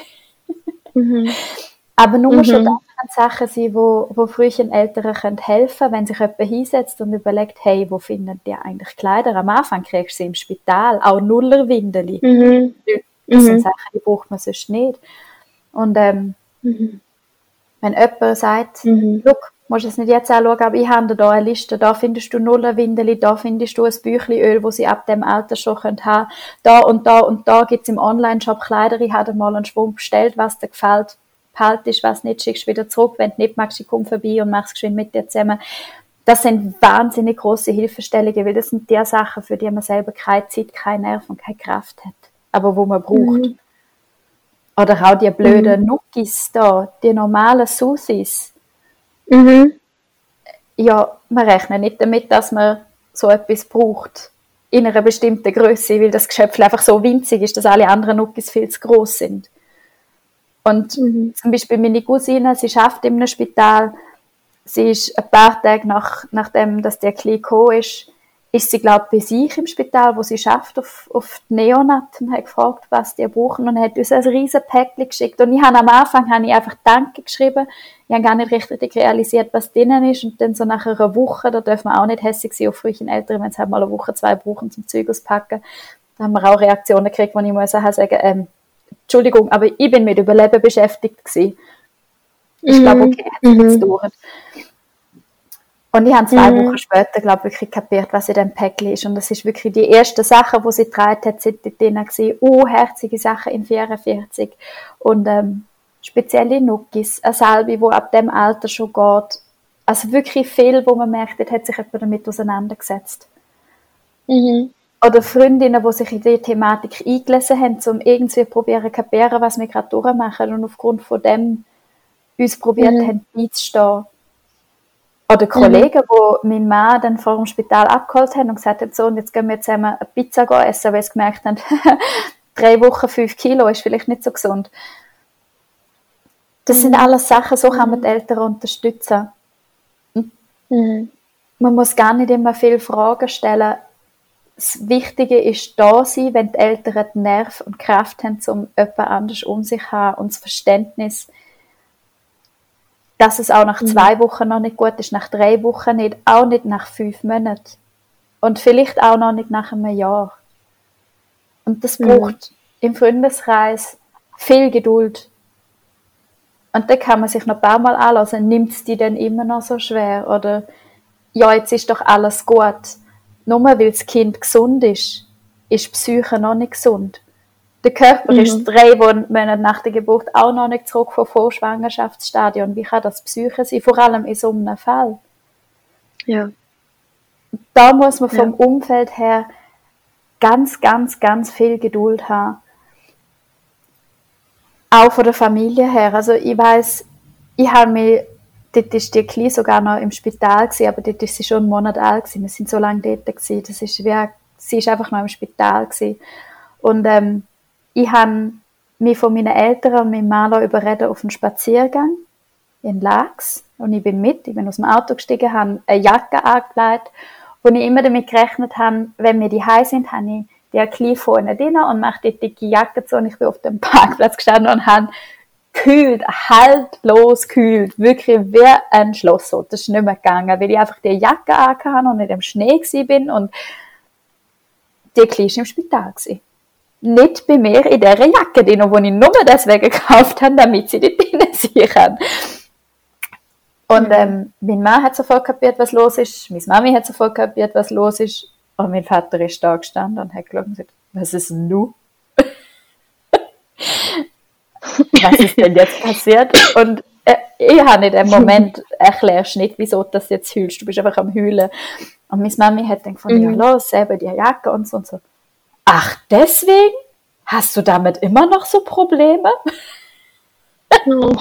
mhm. Aber nur mhm. schon das können Sachen sein, wo, wo frühen Eltern können helfen können, wenn sich jemand hinsetzt und überlegt, hey, wo finden die eigentlich Kleider? Am Anfang kriegst du sie im Spital, auch Nullerwindeli. Mhm. Das sind mhm. Sachen, die braucht man sonst nicht. Und ähm, mhm. wenn jemand sagt, mhm. look, musst es nicht jetzt anschauen, aber ich habe da eine Liste, da findest du Nullerwindeli, da findest du ein Büchleöl, wo sie ab dem Alter schon können haben da und da und da gibt es im Online-Shop Kleider, ich habe mal einen Schwung bestellt, was dir gefällt, behaltest, was nicht, schickst wieder zurück, wenn du nicht magst, komm vorbei und machst geschwind mit dir zusammen. Das sind wahnsinnig große Hilfestellungen, weil das sind die Sachen, für die man selber keine Zeit, keine Nerven und keine Kraft hat, aber wo man braucht. Mhm. Oder auch die blöden mhm. Nuckis da, die normalen Susis, Mhm. Ja, man rechnet nicht damit, dass man so etwas braucht in einer bestimmten Größe, weil das Geschöpf einfach so winzig ist, dass alle anderen Nuckis viel zu groß sind. Und mhm. zum Beispiel meine Cousine, sie schafft in einem Spital, sie ist ein paar Tage nach, nachdem dass der Kleine gekommen ist, ist sie, glaube ich, bei sich im Spital, wo sie schafft, auf, auf die Neonat und hat gefragt, was die brauchen und hat uns ein riesen Päckchen geschickt. Und ich habe am Anfang habe ich einfach Danke geschrieben. Ich habe gar nicht richtig realisiert, was drinnen ist. Und dann so nach einer Woche, da dürfen wir auch nicht hässlich sein auf frühen Eltern, wenn sie halt mal eine Woche, zwei brauchen zum Zeug auspacken. Da haben wir auch Reaktionen gekriegt, wo ich muss sagen, ähm, Entschuldigung, aber ich bin mit Überleben beschäftigt gewesen. Ich glaube, okay, hat mhm. jetzt mhm. Und ich habe zwei mhm. Wochen später, glaube ich, wirklich kapiert, was in dem Päckchen ist. Und das ist wirklich die erste Sache, die sie getragen hat, sind dort drin gewesen. Oh, herzige Sachen in 44. Und, ähm, spezielle Nuggis, eine Salbe, die ab dem Alter schon geht. Also wirklich viel, wo man merkt, dort hat sich jemand damit auseinandergesetzt. Mhm. Oder Freundinnen, die sich in die Thematik eingelesen haben, um irgendwie probieren zu kapieren, was wir gerade durchmachen und aufgrund von dem uns probiert mhm. haben, beizustehen. Oder mhm. Kollegen, mhm. die meinen Mann dann vor dem Spital abgeholt haben und gesagt haben, so, und jetzt gehen wir zusammen eine Pizza essen, weil sie gemerkt haben, drei Wochen fünf Kilo ist vielleicht nicht so gesund. Das mhm. sind alles Sachen, so kann man die Eltern unterstützen. Mhm. Man muss gar nicht immer viele Fragen stellen. Das Wichtige ist da sein, wenn die Eltern die Nerv und Kraft haben, um jemand anders um sich zu haben und das Verständnis, dass es auch nach mhm. zwei Wochen noch nicht gut ist, nach drei Wochen nicht, auch nicht nach fünf Monaten und vielleicht auch noch nicht nach einem Jahr. Und das mhm. braucht im Freundeskreis viel Geduld. Und dann kann man sich noch ein paar Mal anlassen, nimmt es die denn immer noch so schwer? Oder ja, jetzt ist doch alles gut. Nur weil das Kind gesund ist, ist die Psyche noch nicht gesund. Der Körper mhm. ist drei Monate nach der Geburt auch noch nicht zurück vom Vorschwangerschaftsstadion. Wie kann das Psyche sein? Vor allem in so einem Fall. Ja. Da muss man vom ja. Umfeld her ganz, ganz, ganz viel Geduld haben auch von der Familie her. Also ich weiß, ich habe mich, dort ist die Kleine sogar noch im Spital gewesen, aber dort ist sie schon einen Monat alt gewesen. Wir sind so lange dort gewesen. Das ist wie, sie ist einfach noch im Spital gewesen. Und ähm, ich habe mich von meinen Eltern und meinem Mann überreden auf einen Spaziergang in Lax. Und ich bin mit, ich bin aus dem Auto gestiegen, habe eine Jacke angelegt, wo ich immer damit gerechnet habe, wenn wir die sind, habe ich der klein vorne drin und macht die dicke Jacke zu und ich bin auf dem Parkplatz gestanden und habe kühlt, haltlos kühlt, wirklich wie ein Schloss. Das ist nicht mehr gegangen, weil ich einfach die Jacke angehabt und in dem Schnee bin und die Kleine im Spital war. Nicht bei mir in dieser Jacke, die noch, die ich nur deswegen gekauft habe, damit sie dort drinnen sein kann. Und ähm, mein Mann hat sofort kapiert, was los ist, meine Mami hat sofort kapiert, was los ist und mein Vater ist da gestanden und hat geschaut und gesagt, was ist denn nun? was ist denn jetzt passiert? Und äh, ich habe in dem Moment erklärst nicht, wieso du das jetzt heulst. Du bist einfach am Heulen. Und meine Mami hat dann gefunden, mhm. ja los, selber die Jacke und so und so. Ach, deswegen? Hast du damit immer noch so Probleme? Oh.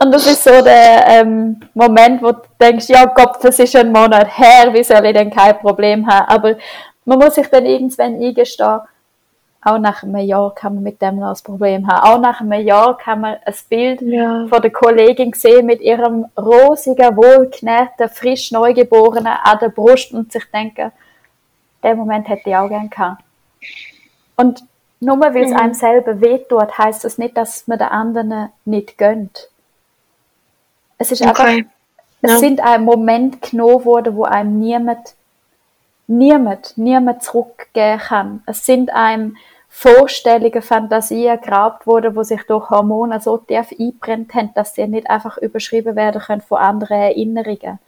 Und das ist so der ähm, Moment, wo du denkst, ja Gott, das ist ein Monat her, wie soll ich denn kein Problem haben? Aber man muss sich dann irgendwann eingestehen, auch nach einem Jahr kann man mit dem noch ein Problem haben. Auch nach einem Jahr kann man ein Bild ja. von der Kollegin sehen mit ihrem rosigen, wohlgenährten, frisch Neugeborenen an der Brust und sich denken, den Moment hätte ich auch gern gehabt. Und nur weil es mhm. einem selber wehtut, heißt das nicht, dass man den anderen nicht gönnt. Es ist einfach, okay. es ja. sind ein Moment genommen worden, wo einem niemand, niemand, niemand zurückgeben kann. Es sind einem Vorstellungen, Fantasien geraubt worden, wo sich durch Hormone so tief einbrennt haben, dass sie nicht einfach überschrieben werden können von anderen Erinnerungen.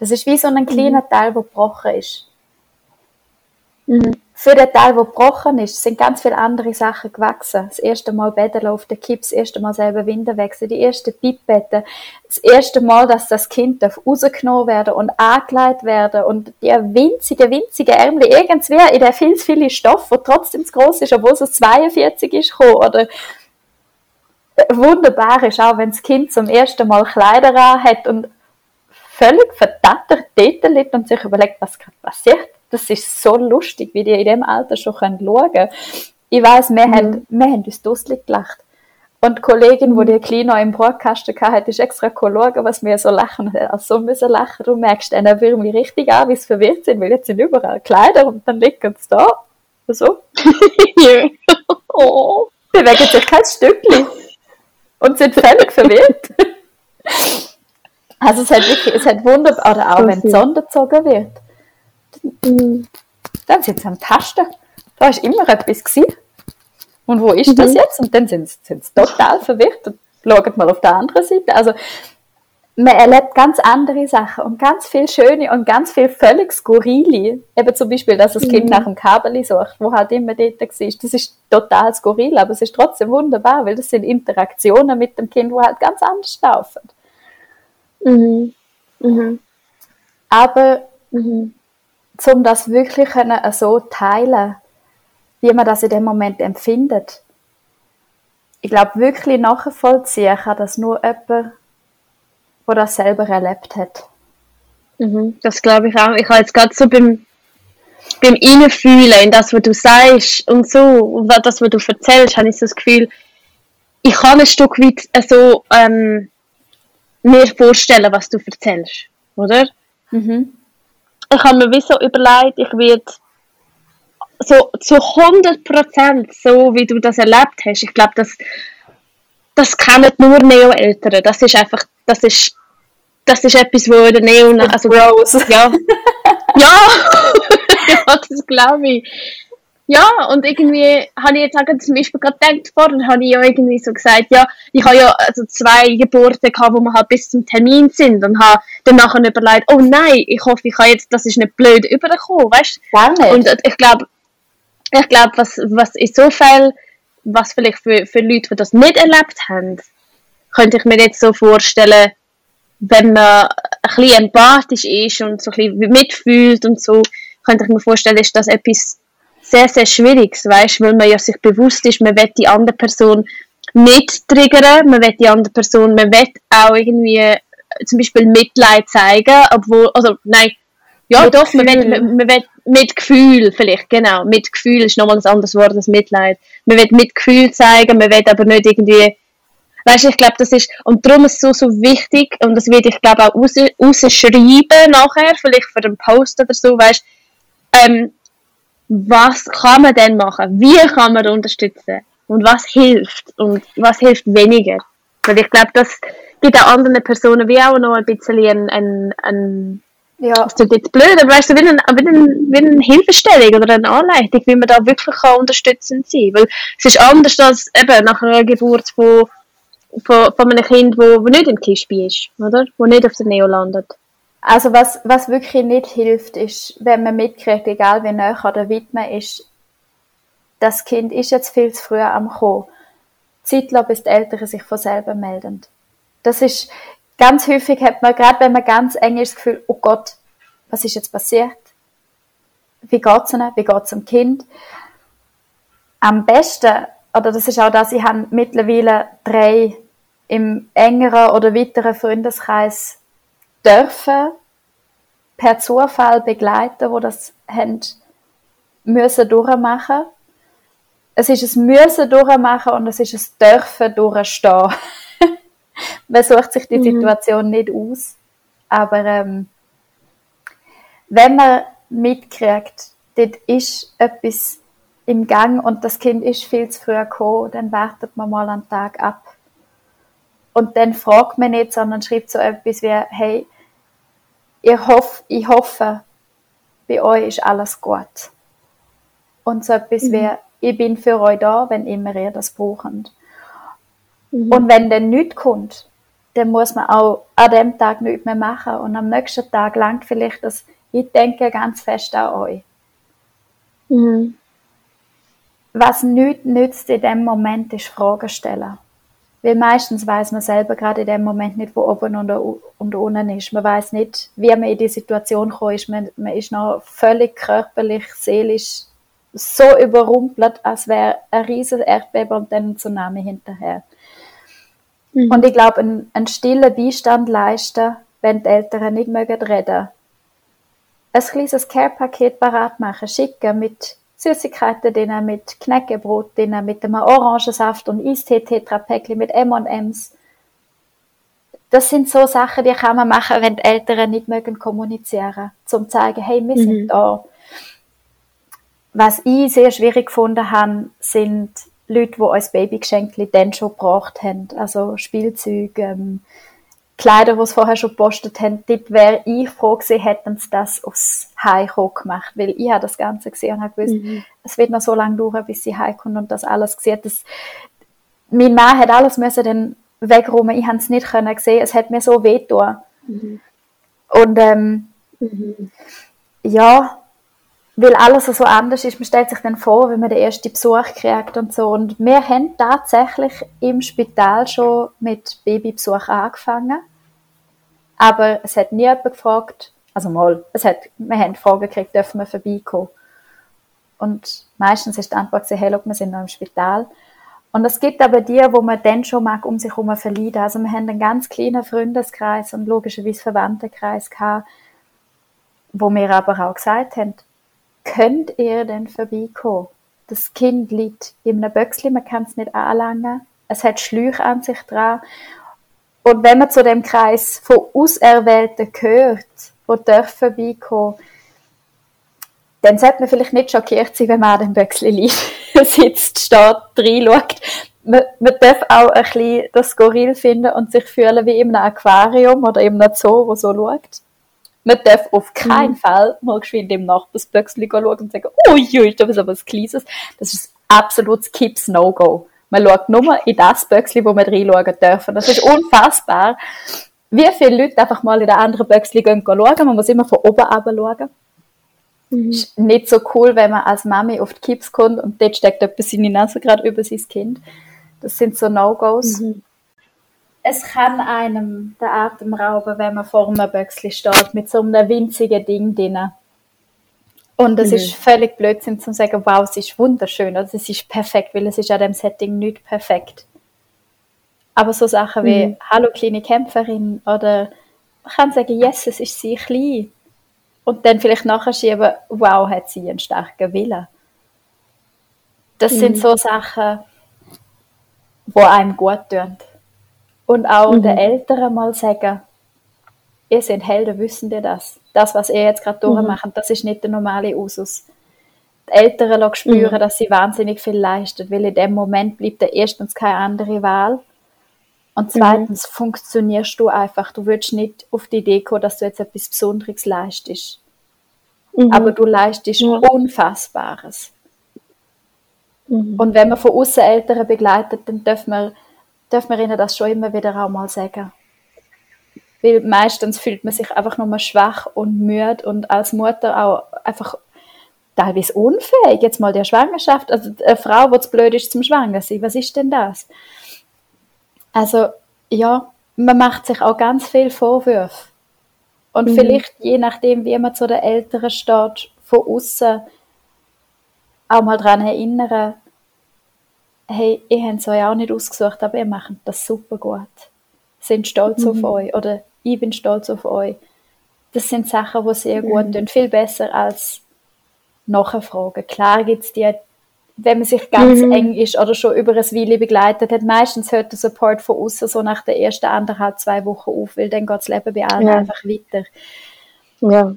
Das ist wie so ein mhm. kleiner Teil, der gebrochen ist. Mhm. Für den Teil, der gebrochen ist, sind ganz viele andere Sachen gewachsen. Das erste Mal Bädeln auf der Kipp, das erste Mal selber Winde wechseln, die ersten Pipetten, das erste Mal, dass das Kind rausgenommen werden und angelegt werden und die winzige, winzige Ärmel irgendwie in der viel, viele Stoff, der trotzdem zu groß ist, obwohl es 42 ist, gekommen, oder wunderbar ist auch, wenn das Kind zum ersten Mal Kleider an hat und völlig verdattert dort liegt und sich überlegt, was gerade passiert das ist so lustig, wie die in dem Alter schon schauen können. Ich weiß, wir, mhm. haben, wir haben uns dusselig gelacht. Und die Kollegin, die die Kleine im Broadcaster hatte, ist extra schauen, was wir so lachen. Hat auch so müssen lachen. Du merkst dann irgendwie richtig an, wie sie verwirrt sind, weil jetzt sind überall Kleider und dann liegen sie da. So. oh. Bewegen sich kein Stückchen. Und sind völlig verwirrt. also es hat wirklich, es hat wunderbar, oder auch wenn die Sonne gezogen wird Mhm. Dann sind sie am Tasten. Da ist immer etwas gewesen. Und wo ist mhm. das jetzt? Und dann sind sie, sind sie total verwirrt und schauen mal auf der anderen Seite. Also, man erlebt ganz andere Sachen und ganz viel Schöne und ganz viel völlig Skurrile. Eben zum Beispiel, dass das Kind mhm. nach dem Kabel sucht, wo halt immer dort war. Das ist total skurril, aber es ist trotzdem wunderbar, weil das sind Interaktionen mit dem Kind, wo halt ganz anders laufen. Mhm. Mhm. Aber mhm. Um das wirklich können, so teilen, wie man das in dem Moment empfindet, ich glaube, wirklich nachvollziehen kann das nur jemand, der das selber erlebt hat. Mhm, das glaube ich auch. Ich habe jetzt gerade so beim, beim Innenfühlen in das, was du sagst und so, und das, was du erzählst, habe ich so das Gefühl, ich kann ein Stück weit so ähm, mir vorstellen, was du erzählst, oder? Mhm. Ich habe mir wie so überlegt, ich werde so zu 100 Prozent so, wie du das erlebt hast. Ich glaube, das, das kennen nur Neo-Eltern. Das ist einfach, das ist, das ist etwas, wo der Neo, also, Rose. ja, ja, ja, das glaube ich. Ja, und irgendwie habe ich jetzt auch zum Beispiel gerade gedacht, vorher habe ich ja irgendwie so gesagt, ja, ich habe ja also zwei Geburten gehabt, wo wir halt bis zum Termin sind und habe dann nachher überlegt, oh nein, ich hoffe, ich habe jetzt, das ist nicht blöd übergekommen, weißt du? Und ich glaube, ich glaube, was, was in so Fällen, was vielleicht für, für Leute, die das nicht erlebt haben, könnte ich mir jetzt so vorstellen, wenn man ein bisschen empathisch ist und so ein bisschen mitfühlt und so, könnte ich mir vorstellen, ist das etwas sehr, sehr Schwieriges, weißt, weil man ja sich bewusst ist, man will die andere Person nicht triggern, man will die andere Person, man will auch irgendwie zum Beispiel Mitleid zeigen, obwohl, also nein, ja, mit doch, man will, man, man will mit Gefühl vielleicht, genau. Mit Gefühl ist nochmal ein anderes Wort als Mitleid. Man will mit Gefühl zeigen, man will aber nicht irgendwie, weißt du, ich glaube, das ist, und darum ist es so, so wichtig, und das werde ich glaube auch raus, rausschreiben nachher, vielleicht für einen Post oder so, weißt ähm, was kann man denn machen? Wie kann man unterstützen? Und was hilft? Und was hilft weniger? Weil ich glaube, das gibt auch anderen Personen wie auch noch ein bisschen ein, ein ja. Das klingt jetzt blöd, aber weißt du, wie eine, wie eine, wie eine Hilfestellung oder eine Anleitung, wie man da wirklich kann unterstützend sein kann. Weil es ist anders als eben nach einer Geburt von, von, von einem Kind, wo, wo nicht im Tischbein ist, oder? Wo nicht auf der Neo landet. Also was, was wirklich nicht hilft, ist, wenn man mitkriegt, egal wie nah oder weit man ist, das Kind ist jetzt viel zu früh am Kommen. Zeit lassen, bis die Eltern sich von selber melden. Das ist, ganz häufig hat man, gerade wenn man ganz eng ist, das Gefühl, oh Gott, was ist jetzt passiert? Wie geht's ihnen? Wie geht's dem Kind? Am besten, oder das ist auch das, ich habe mittlerweile drei im engeren oder weiteren Freundeskreis dürfen per Zufall begleiten, wo das haben müssen durchmachen. Es ist ein Müssen durchmachen und es ist ein Dürfen durchstehen. Man sucht sich die mhm. Situation nicht aus, aber ähm, wenn man mitkriegt, dort ist etwas im Gang und das Kind ist viel zu früh gekommen, dann wartet man mal einen Tag ab. Und dann fragt man nicht, sondern schreibt so etwas wie, hey, ich hoffe, ich hoffe, bei euch ist alles gut. Und so etwas mhm. wie, ich bin für euch da, wenn immer ihr das braucht. Mhm. Und wenn dann nichts kommt, dann muss man auch an dem Tag nichts mehr machen. Und am nächsten Tag langt vielleicht das, ich denke ganz fest an euch. Mhm. Was nichts nützt in dem Moment, ist Fragen stellen. Weil meistens weiß man selber gerade in dem Moment nicht, wo oben und, und unten ist. Man weiß nicht, wie man in die Situation gekommen ist. Man, man ist noch völlig körperlich, seelisch so überrumpelt, als wäre ein riesiges Erdbeben und dann ein Tsunami hinterher. Mhm. Und ich glaube, einen, einen stillen Beistand leisten, wenn die Eltern nicht mögen reden. Ein kleines Care-Paket parat machen, schicken mit Süßigkeiten drin, mit Knäckebrot drin, mit einem Orangensaft und Eistee-Tetrapäckchen, mit M&M's. Das sind so Sachen, die kann man machen, wenn die Eltern nicht mögen kommunizieren, zum zu zeigen, hey, wir mhm. sind da. Was ich sehr schwierig gefunden habe, sind Leute, die uns Babygeschenke dann schon gebracht haben. Also Spielzeuge, ähm, Kleider, die sie vorher schon gepostet haben. Dort wäre ich froh gewesen, hätten sie das aufs Heimkommen gemacht. Weil ich habe das Ganze gesehen und habe gewusst, mhm. es wird noch so lange dauern, bis sie heimkommen und das alles gesehen. Das, mein Mann hat alles müssen dann wegräumen. Ich habe es nicht können sehen. Es hat mir so weh getan. Mhm. Und ähm, mhm. ja, weil alles so anders ist, man stellt sich dann vor, wenn man den ersten Besuch kriegt und so. Und wir haben tatsächlich im Spital schon mit Babybesuch angefangen. Aber es hat nie jemand gefragt, also mal, es hat, wir haben Fragen gekriegt, dürfen wir vorbeikommen. Und meistens ist die Antwort sehr hell, ob wir sind noch im Spital. Und es gibt aber die, wo man dann schon mag um sich herum verlieren. Also wir haben einen ganz kleinen Freundeskreis und logischerweise Verwandtenkreis gehabt, wo wir aber auch gesagt haben, könnt ihr denn vorbeikommen? Das Kind liegt in einem Böckchen, man kann es nicht anlangen. Es hat Schläuche an sich dran. Und wenn man zu dem Kreis von Auserwählten gehört, die dürfen vorbeikommen, dann sollte man vielleicht nicht schockiert sein, wenn man an dem Böckchen sitzt, steht, reinschaut. Man, man darf auch ein bisschen das Skurril finden und sich fühlen wie in einem Aquarium oder in einem Zoo, wo so schaut. Man darf auf keinen mhm. Fall mal geschwind im Nachbarsböckchen schauen und sagen, ui, da ist aber was Kleines. Das ist ein absolutes Kips No-Go. Man schaut nur in das Böckchen, wo man reinschauen dürfen. Das ist unfassbar. Wie viele Leute einfach mal in den anderen Böckchen gehen schauen. Man muss immer von oben runter schauen. Mhm. Ist nicht so cool, wenn man als Mami auf die Kips kommt und dort steckt etwas in die Nase gerade über sein Kind. Das sind so No-Gos. Mhm. Es kann einem den Atem rauben, wenn man vor einem Böckchen steht, mit so einem winzigen Ding drin. Und es mhm. ist völlig Blödsinn zu sagen, wow, es ist wunderschön, also es ist perfekt, weil es ist an dem Setting nicht perfekt. Aber so Sachen wie, mhm. hallo kleine Kämpferin, oder man kann sagen, yes, es ist sie klein. Und dann vielleicht nachher schieben, wow, hat sie einen starken Willen. Das mhm. sind so Sachen, wo einem gut tun. Und auch mhm. den Eltern mal sagen, ihr seid Helden, wissen ihr das? Das, was ihr jetzt gerade mhm. durchmacht, das ist nicht der normale Usus. Die Eltern spüren, mhm. dass sie wahnsinnig viel leisten, weil in dem Moment bleibt erstens keine andere Wahl und mhm. zweitens mhm. funktionierst du einfach. Du willst nicht auf die Idee kommen, dass du jetzt etwas Besonderes leistest. Mhm. Aber du leistest ja. Unfassbares. Mhm. Und wenn man von außen Eltern begleitet, dann dürfen wir, dürfen wir ihnen das schon immer wieder auch mal sagen. Weil meistens fühlt man sich einfach nur schwach und müde und als Mutter auch einfach teilweise unfähig. Jetzt mal der Schwangerschaft, also eine Frau, die zu blöd ist zum Schwanger sein, was ist denn das? Also, ja, man macht sich auch ganz viel Vorwürfe. Und mhm. vielleicht, je nachdem, wie man zu den Älteren steht, von außen auch mal daran erinnern, hey, ihr habt es euch auch nicht ausgesucht, aber ihr macht das super gut. Sind stolz mhm. auf euch oder ich bin stolz auf euch. Das sind Sachen, die sehr gut mhm. tun, viel besser als nachfragen. Klar gibt es die, wenn man sich ganz mhm. eng ist oder schon über ein Weile begleitet hat, meistens hört der Support von außen so nach den ersten anderthalb, zwei Wochen auf, weil dann geht das Leben bei allen ja. einfach weiter. Ja.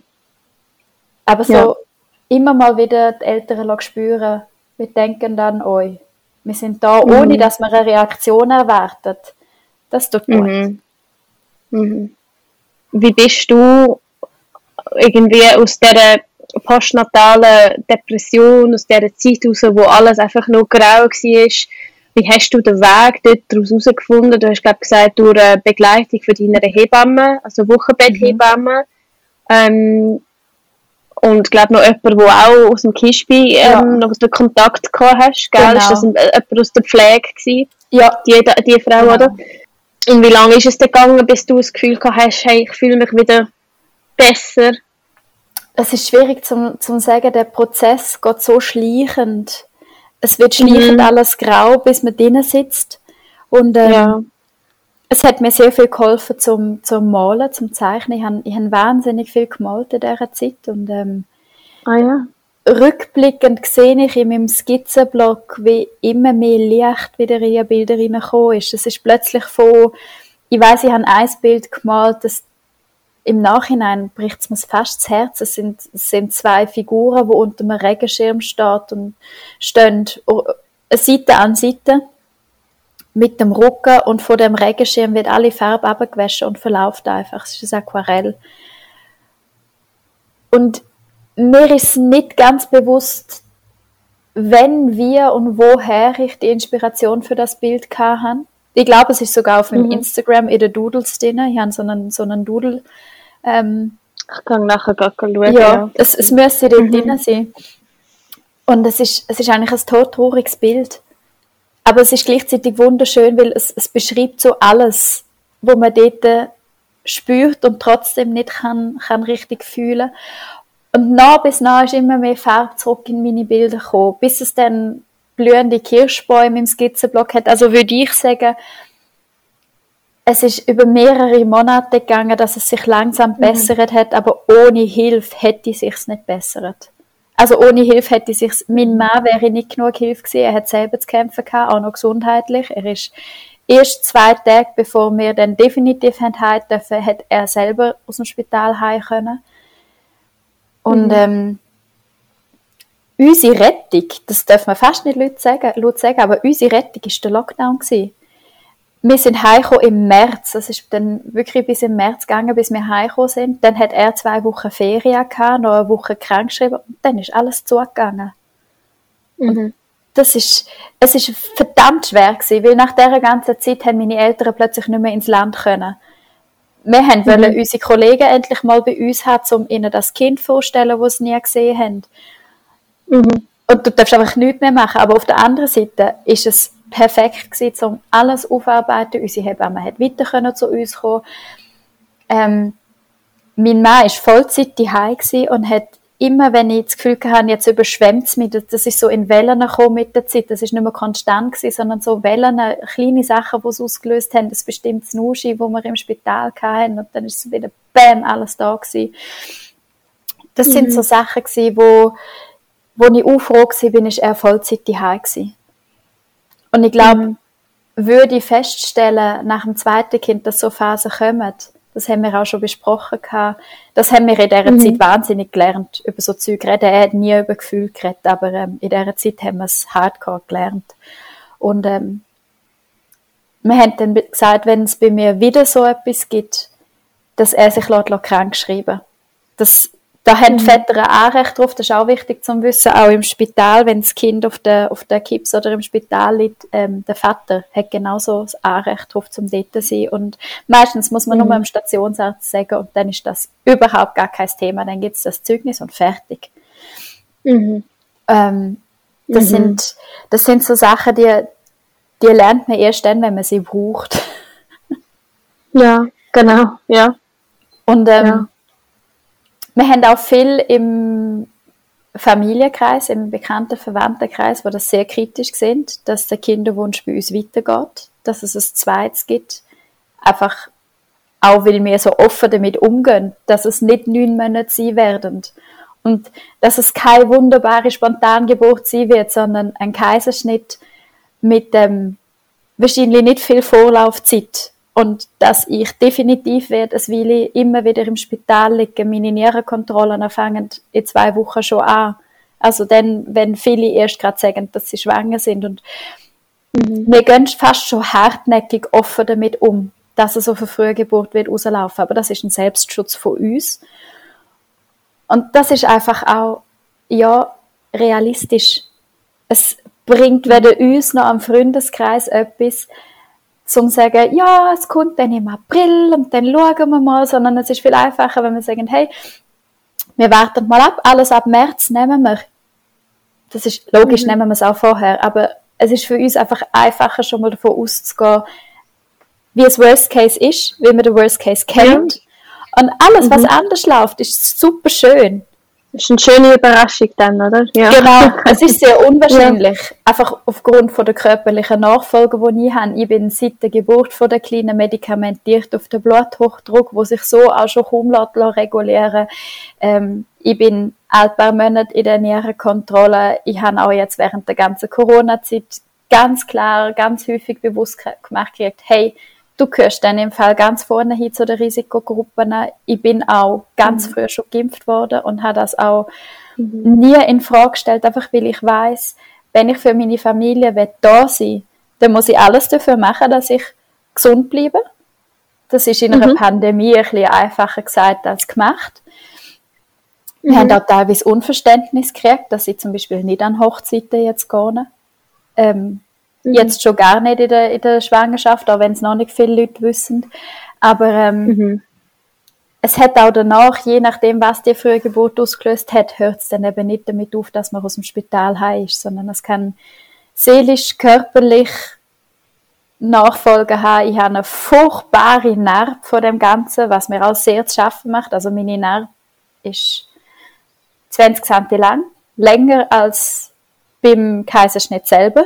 Aber so ja. immer mal wieder die Eltern spüren, wir denken an euch. Wir sind da, mhm. ohne dass man eine Reaktion erwartet. Das tut gut. Mhm. Mhm. Wie bist du irgendwie aus dieser postnatalen Depression, aus dieser Zeit raus, wo alles einfach nur grau war, wie hast du den Weg dort daraus herausgefunden? Du hast, glaube gesagt, durch eine Begleitung von deiner Hebamme, also Wochenbetthebamme. Ähm, und glaube noch jemand, der auch aus dem Kispi ähm, ja. noch den Kontakt gehabt hast, gell? Genau. Ist das ein, jemand aus der Pflege gewesen? Ja. Die, die Frau, genau. oder? Und wie lange ist es denn gegangen, bis du das Gefühl gehabt hast, hey, ich fühle mich wieder besser? Es ist schwierig zu zum sagen, der Prozess geht so schleichend. Es wird schleichend mhm. alles grau, bis man drinnen sitzt. Und ähm, ja. es hat mir sehr viel geholfen zum, zum Malen, zum Zeichnen. Ich habe ich hab wahnsinnig viel gemalt in dieser Zeit. Und ähm, ah, ja rückblickend sehe ich in meinem Skizzenblock, wie immer mehr Licht wieder in die Bilder reingekommen ist. Es ist plötzlich von, ich weiß, ich habe ein Bild gemalt, das im Nachhinein bricht es mir fast das Herz. Es sind, es sind zwei Figuren, die unter einem Regenschirm stehen und stehen Seite an Seite mit dem Rücken und von dem Regenschirm wird alle Farbe abgewaschen und verläuft einfach. Es ist ein Aquarell. Und mir ist nicht ganz bewusst, wenn wir und woher ich die Inspiration für das Bild hatte. Ich glaube, es ist sogar auf meinem mhm. Instagram in den Doodles drin. Ich habe so einen, so einen Doodle. Ähm, ich kann nachher gar schauen. Ja, ja. Es, es müsste dort mhm. drin sein. Und es ist, es ist eigentlich ein todtrauriges Bild. Aber es ist gleichzeitig wunderschön, weil es, es beschreibt so alles, wo man dort spürt und trotzdem nicht kann, kann richtig fühlen. Und nach bis nach ist immer mehr Farbe zurück in meine Bilder gekommen, bis es dann blühende Kirschbäume im Skizzenblock hat. Also würde ich sagen, es ist über mehrere Monate gegangen, dass es sich langsam mhm. bessert hat, aber ohne Hilfe hätte es sich nicht bessert. Also ohne Hilfe hätte sich mein Mann wäre nicht genug Hilfe gewesen. Er hat selber zu kämpfen gehabt, auch noch gesundheitlich. Er ist erst zwei Tage, bevor wir dann definitiv haben dürfen, hat er selber aus dem Spital heim können. Und mhm. ähm, unsere Rettung, das darf man fast nicht laut sagen, laut sagen aber unsere Rettung war der Lockdown. Gewesen. Wir sind heimgekommen im März, das ist dann wirklich bis im März gegangen, bis wir heimgekommen sind. Dann hat er zwei Wochen Ferien gehabt, noch eine Woche krankgeschrieben und dann ist alles zugegangen. Mhm. Das ist, es ist verdammt schwer gewesen, weil nach dieser ganzen Zeit haben meine Eltern plötzlich nicht mehr ins Land können wir haben mhm. wollen unsere Kollegen endlich mal bei uns haben, um ihnen das Kind vorzustellen, das sie nie gesehen haben. Mhm. Und du darfst einfach nichts mehr machen. Aber auf der anderen Seite ist es perfekt gewesen, um alles aufarbeiten. Unsere Hebamme hat weiter können zu uns kommen. Ähm, mein Mann war Vollzeit daheim und hat immer, wenn ich das Gefühl hatte, jetzt überschwemmt es mich, das ist so in Wellen gekommen mit der Zeit, das ist nicht mehr konstant gewesen, sondern so Wellen, kleine Sachen, die es ausgelöst haben, das bestimmtes Nuschi, wo wir im Spital hatten und dann ist es wieder bam, alles da gewesen. Das mhm. sind so Sachen gewesen, wo, wo ich auch froh war, bin ich eher Vollzeit daheim gewesen. Und ich glaube, mhm. würde ich feststellen, nach dem zweiten Kind, dass so Phasen kommen, das haben wir auch schon besprochen gehabt. Das haben wir in dieser mhm. Zeit wahnsinnig gelernt, über so Zeug reden. Er hat nie über Gefühl geredet, aber ähm, in dieser Zeit haben wir es hardcore gelernt. Und ähm, wir haben dann gesagt, wenn es bei mir wieder so etwas gibt, dass er sich krank schreiben lässt. Da haben die mhm. Väter ein Anrecht drauf, das ist auch wichtig zu wissen, auch im Spital, wenn das Kind auf der, auf der Kips oder im Spital liegt, ähm, der Vater hat genauso das Anrecht drauf, zum dort zu sein. Und meistens muss man mhm. nur dem Stationsarzt sagen und dann ist das überhaupt gar kein Thema, dann gibt es das Zeugnis und fertig. Mhm. Ähm, das, mhm. sind, das sind so Sachen, die, die lernt man erst dann, wenn man sie braucht. Ja, genau, ja. Und ähm, ja wir haben auch viel im Familienkreis, im bekannten Verwandtenkreis, wo das sehr kritisch sind, dass der Kinderwunsch bei uns weitergeht, dass es ein zweites gibt. Einfach auch, weil wir so offen damit umgehen, dass es nicht neun Monate sein werden. Und dass es keine wunderbare Spontangeburt sein wird, sondern ein Kaiserschnitt mit dem ähm, wahrscheinlich nicht viel Vorlaufzeit und dass ich definitiv werde, es will ich immer wieder im Spital liegen. Meine Nierenkontrollen fangen in zwei Wochen schon an. Also dann, wenn viele erst gerade sagen, dass sie schwanger sind. Und mhm. wir gehen fast schon hartnäckig offen damit um, dass es auf eine frühe Geburt wird rauslaufen. Aber das ist ein Selbstschutz von uns. Und das ist einfach auch, ja, realistisch. Es bringt weder uns noch am Freundeskreis etwas, zum sagen, ja, es kommt dann im April und dann schauen wir mal, sondern es ist viel einfacher, wenn wir sagen, hey, wir warten mal ab, alles ab März nehmen wir. Das ist logisch, mhm. nehmen wir es auch vorher, aber es ist für uns einfach einfacher, schon mal davon auszugehen, wie es Worst Case ist, wie man den Worst Case kennt. Ja. Und alles, was mhm. anders läuft, ist super schön. Das ist eine schöne Überraschung dann, oder? Ja. Genau, es ist sehr unwahrscheinlich. Ja. Einfach aufgrund von der körperlichen Nachfolge, die ich habe. Ich bin seit der Geburt von der kleinen medikamentiert auf den Bluthochdruck, wo sich so auch schon kaum regulieren ähm, Ich bin ein paar Monate in der Nierenkontrolle. Ich habe auch jetzt während der ganzen Corona-Zeit ganz klar, ganz häufig bewusst gemacht, hey, Du gehörst dann im Fall ganz vorne hin zu den Risikogruppen. Ich bin auch ganz mhm. früh schon geimpft worden und habe das auch mhm. nie in Frage gestellt, einfach weil ich weiß, wenn ich für meine Familie da sein will, dann muss ich alles dafür machen, dass ich gesund bleibe. Das ist in einer mhm. Pandemie ein bisschen einfacher gesagt als gemacht. Wir haben mhm. auch teilweise Unverständnis gekriegt, dass ich zum Beispiel nicht an Hochzeiten jetzt gehe. Ähm. Jetzt schon gar nicht in der, in der Schwangerschaft, auch wenn es noch nicht viele Leute wissen. Aber ähm, mhm. es hat auch danach, je nachdem, was die frühe Geburt ausgelöst hat, hört es dann eben nicht damit auf, dass man aus dem Spital heim ist, sondern es kann seelisch, körperlich Nachfolge haben. Ich habe eine furchtbare Narbe von dem Ganzen, was mir auch sehr zu schaffen macht. Also meine Narbe ist 20 cm lang, länger als beim Kaiserschnitt selber,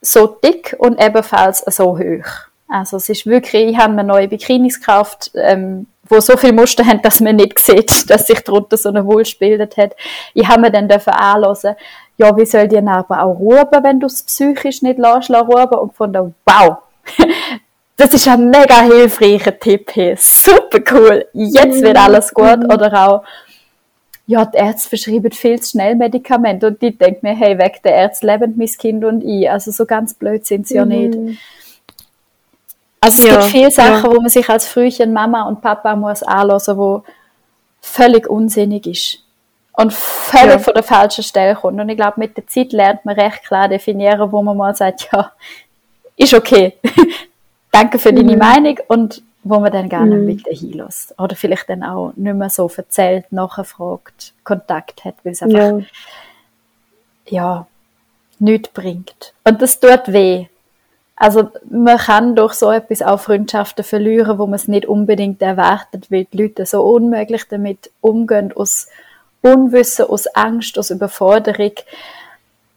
so dick und ebenfalls so hoch. Also es ist wirklich, ich habe mir neue Bikinis gekauft, ähm, wo so viel Muster haben, dass man nicht sieht, dass sich darunter so eine Wulst bildet hat. Ich habe mir dann dürfen anhören, ja, wie soll die Narbe auch ruhen, wenn du es psychisch nicht lässt, ruhen? Und gefunden, wow, das ist ein mega hilfreicher Tipp hier. Super cool. Jetzt wird alles gut. Mhm. Oder auch, ja, die Ärzte verschreiben viel zu schnell Medikamente und die denken mir, hey, weg der Ärzte leben mein Kind und ich. Also so ganz blöd sind sie mhm. ja nicht. Also es ja, gibt viele Sachen, ja. wo man sich als Frühchen Mama und Papa muss anlassen, wo völlig unsinnig ist und völlig ja. von der falschen Stelle kommt. Und ich glaube, mit der Zeit lernt man recht klar definieren, wo man mal sagt, ja, ist okay. Danke für deine mhm. Meinung und wo man dann gerne mhm. mit hinlässt. Oder vielleicht dann auch nicht mehr so erzählt, nachfragt, Kontakt hat, weil es einfach, ja, ja nichts bringt. Und das tut weh. Also man kann durch so etwas auch Freundschaften verlieren, wo man es nicht unbedingt erwartet, weil die Leute so unmöglich damit umgehen, aus Unwissen, aus Angst, aus Überforderung.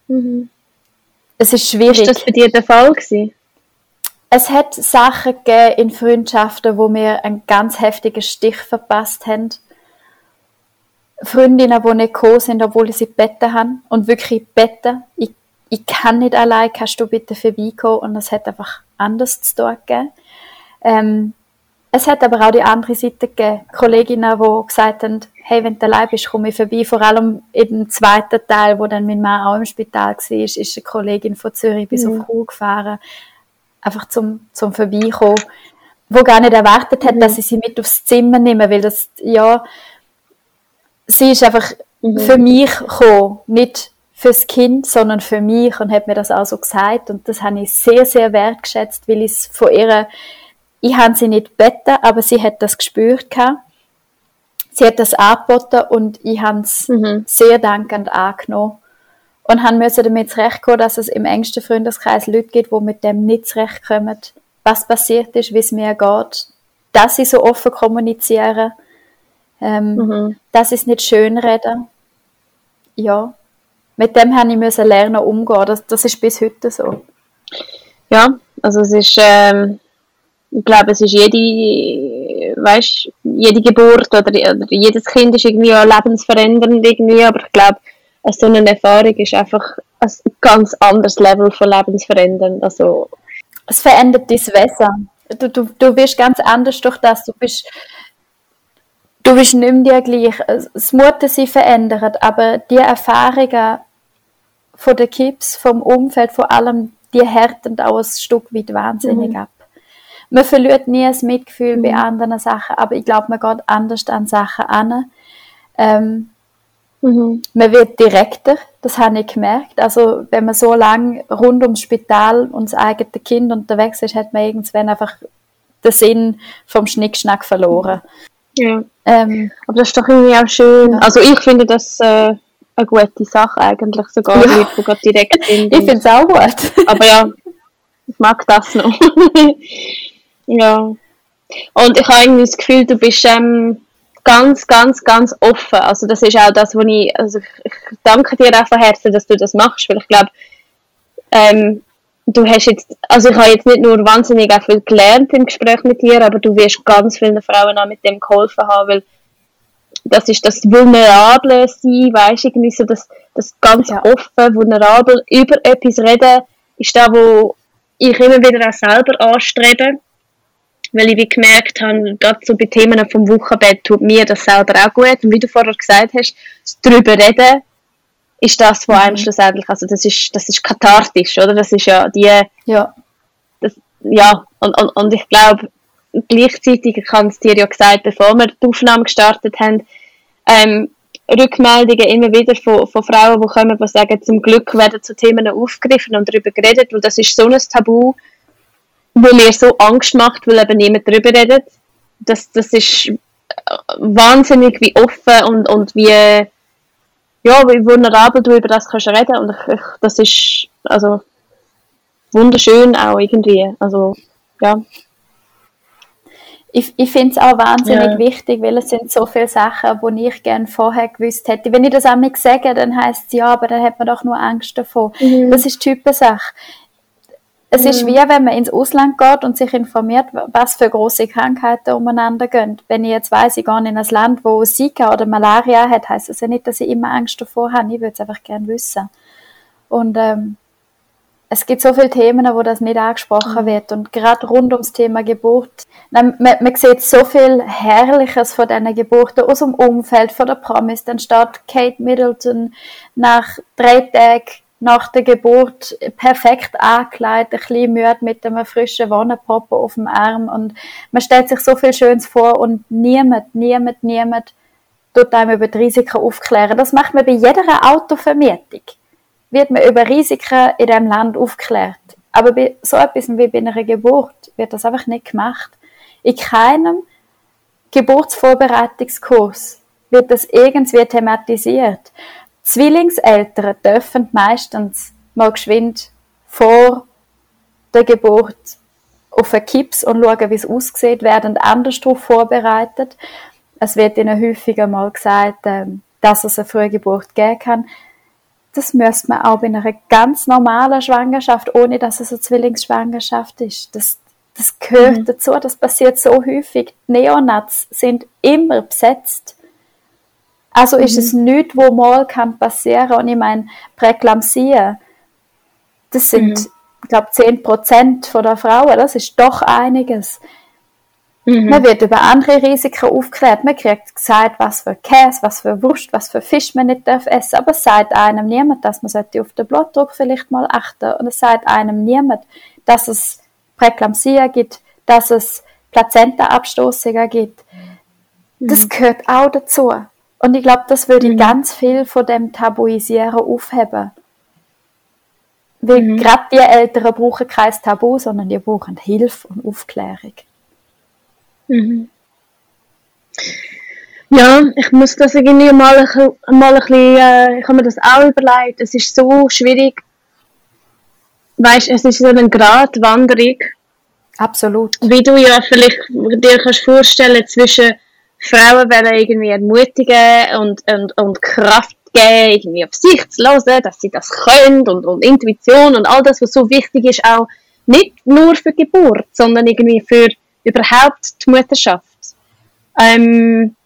Mhm. Es ist schwierig. Ist das bei dir der Fall gewesen? Es hat Sachen gegeben in Freundschaften, wo wir einen ganz heftigen Stich verpasst haben. Freundinnen, die nicht gekommen sind, obwohl sie Betten haben und wirklich Betten. Ich, ich kann nicht allein, kannst du bitte vorbeikommen? Und es hat einfach anders zu tun gegeben. Ähm, es hat aber auch die andere Seite gegeben. Kolleginnen, die gesagt haben, hey, wenn du allein bist, komme ich vorbei. Vor allem im zweiten Teil, wo dann mein Mann auch im Spital war, ist eine Kollegin von Zürich bis mhm. auf Chur gefahren einfach zum, zum Vorbeikommen, wo gar nicht erwartet hat, mhm. dass ich sie mit aufs Zimmer nehme, weil das, ja, sie ist einfach mhm. für mich gekommen, nicht fürs Kind, sondern für mich und hat mir das auch so gesagt und das habe ich sehr, sehr wertgeschätzt, weil ich es von ihr, ich habe sie nicht beten, aber sie hat das gespürt gehabt. Sie hat das angeboten und ich habe es mhm. sehr dankend angenommen und haben müssen damit zurechtkommen, dass es im engsten Freundeskreis Leute gibt, die mit dem nicht zurechtkommen, was passiert ist, wie es mir geht, dass sie so offen kommunizieren, ähm, mhm. dass sie es nicht schönreden. Ja, mit dem habe ich müssen lernen umgehen. Das, das ist bis heute so. Ja, also es ist, ähm, ich glaube, es ist jede, weißt, jede Geburt oder, oder jedes Kind ist irgendwie auch lebensverändernd irgendwie, aber ich glaube, so eine Erfahrung ist einfach ein ganz anderes Level von Lebensverändern. Also, es verändert dein Wesen. Du, du, du wirst ganz anders durch das. Du bist, du bist nicht mehr gleich. Es muss sich verändern, aber die Erfahrungen von den Kips, vom Umfeld, vor allem, die härten auch ein Stück weit wahnsinnig mhm. ab. Man verliert nie das Mitgefühl mhm. bei anderen Sachen, aber ich glaube, man geht anders an Sachen an. Ähm, Mhm. Man wird direkter, das habe ich gemerkt. Also wenn man so lange rund ums Spital und das eigene Kind unterwegs ist, hat man irgendwann einfach den Sinn vom Schnickschnack verloren. Ja. Ähm, Aber das ist doch irgendwie auch schön. Ja. Also ich finde das äh, eine gute Sache eigentlich, sogar ja. Leute, die gerade direkt sind. ich finde es auch gut. Aber ja, ich mag das noch. ja. Und ich habe irgendwie das Gefühl, du bist ähm, ganz, ganz, ganz offen. Also das ist auch das, was ich, also ich, danke dir auch von Herzen, dass du das machst, weil ich glaube, ähm, du hast jetzt, also ich habe jetzt nicht nur wahnsinnig viel gelernt im Gespräch mit dir, aber du wirst ganz vielen Frauen auch mit dem geholfen haben, weil das ist das vulnerable Sein, weißt irgendwie so das, das ganz ja. offen, vulnerabel über etwas reden, ist da, wo ich immer wieder auch selber anstrebe weil ich wie gemerkt habe, gerade so bei Themen vom Wochenbett tut mir das selber auch gut. Und wie du vorher gesagt hast, darüber reden ist das, was einem mhm. schlussendlich, also das ist, das ist kathartisch, oder? Das ist ja die, ja, das, ja, und, und, und ich glaube, gleichzeitig, ich habe es dir ja gesagt, bevor wir die Aufnahme gestartet haben, ähm, Rückmeldungen immer wieder von, von Frauen, die kommen, die sagen, zum Glück werden zu Themen aufgegriffen und darüber geredet, weil das ist so ein Tabu, wo mir so Angst macht, weil eben niemand darüber redet. Das, das ist äh, wahnsinnig, wie offen und, und wie, ja, wie vulnerabel du über das kannst reden und ich, ich, das ist, also, wunderschön auch irgendwie, also, ja ich, ich finde es auch wahnsinnig ja. wichtig, weil es sind so viele Sachen, die ich gerne vorher gewusst hätte. Wenn ich das einmal sage, dann heißt es ja, aber dann hat man doch nur Angst davor. Mhm. Das ist Typensache. Es mhm. ist wie, wenn man ins Ausland geht und sich informiert, was für große Krankheiten umeinander gehen. Wenn ich jetzt weiss, ich gehe in ein Land, wo Zika oder Malaria hat, heißt das ja nicht, dass ich immer Angst davor habe. Ich würde es einfach gerne wissen. Und ähm, es gibt so viele Themen, wo das nicht angesprochen mhm. wird. Und gerade rund ums Thema Geburt, man, man sieht so viel Herrliches von diesen Geburten aus dem Umfeld, von der Promise. Dann steht Kate Middleton nach drei Tagen nach der Geburt perfekt angekleidet, ein bisschen müde mit einem frischen Wannenpoppen auf dem Arm. Und man stellt sich so viel Schönes vor und niemand, niemand, niemand tut einem über die Risiken aufklären. Das macht man bei jeder Autovermietung wird man über Risiken in diesem Land aufgeklärt. Aber bei so etwas wie bei einer Geburt wird das einfach nicht gemacht. In keinem Geburtsvorbereitungskurs wird das irgendwie thematisiert. Zwillingseltern dürfen meistens mal geschwind vor der Geburt auf einen Kips und schauen, wie es aussieht, werden anders darauf vorbereitet. Es wird ihnen häufiger mal gesagt, ähm, dass es eine frühe Geburt geben kann das müsste man auch bei einer ganz normalen Schwangerschaft, ohne dass es eine Zwillingsschwangerschaft ist. Das, das gehört mhm. dazu, das passiert so häufig. Die Neonats sind immer besetzt. Also mhm. ist es nichts, wo mal kann passieren. Und ich meine, Präklampsie, das sind, mhm. ich glaube, 10% der Frauen, das ist doch einiges. Mhm. Man wird über andere Risiken aufgeklärt. Man kriegt gesagt, was für Käse, was für Wurst, was für Fisch man nicht darf essen. Aber es sagt einem niemand, dass man sollte auf den Blutdruck vielleicht mal achten. Und es sagt einem niemand, dass es Präklampsie gibt, dass es Plazentaabstoßungen gibt. Das mhm. gehört auch dazu. Und ich glaube, das würde mhm. ganz viel von dem Tabuisieren aufheben. Weil mhm. gerade die Eltern brauchen kein Tabu, sondern die brauchen Hilfe und Aufklärung. Mhm. Ja, ich muss das irgendwie mal, ein, mal ein bisschen, äh, ich habe mir das auch überlegt, es ist so schwierig, weißt, es ist so eine Gratwanderung. Absolut. Wie du ja vielleicht dir kannst vorstellen zwischen Frauen wollen irgendwie ermutigen und, und, und Kraft geben, irgendwie auf sich zu hören, dass sie das können und, und Intuition und all das, was so wichtig ist, auch nicht nur für Geburt, sondern irgendwie für überhaupt die Mutterschaft. Ähm,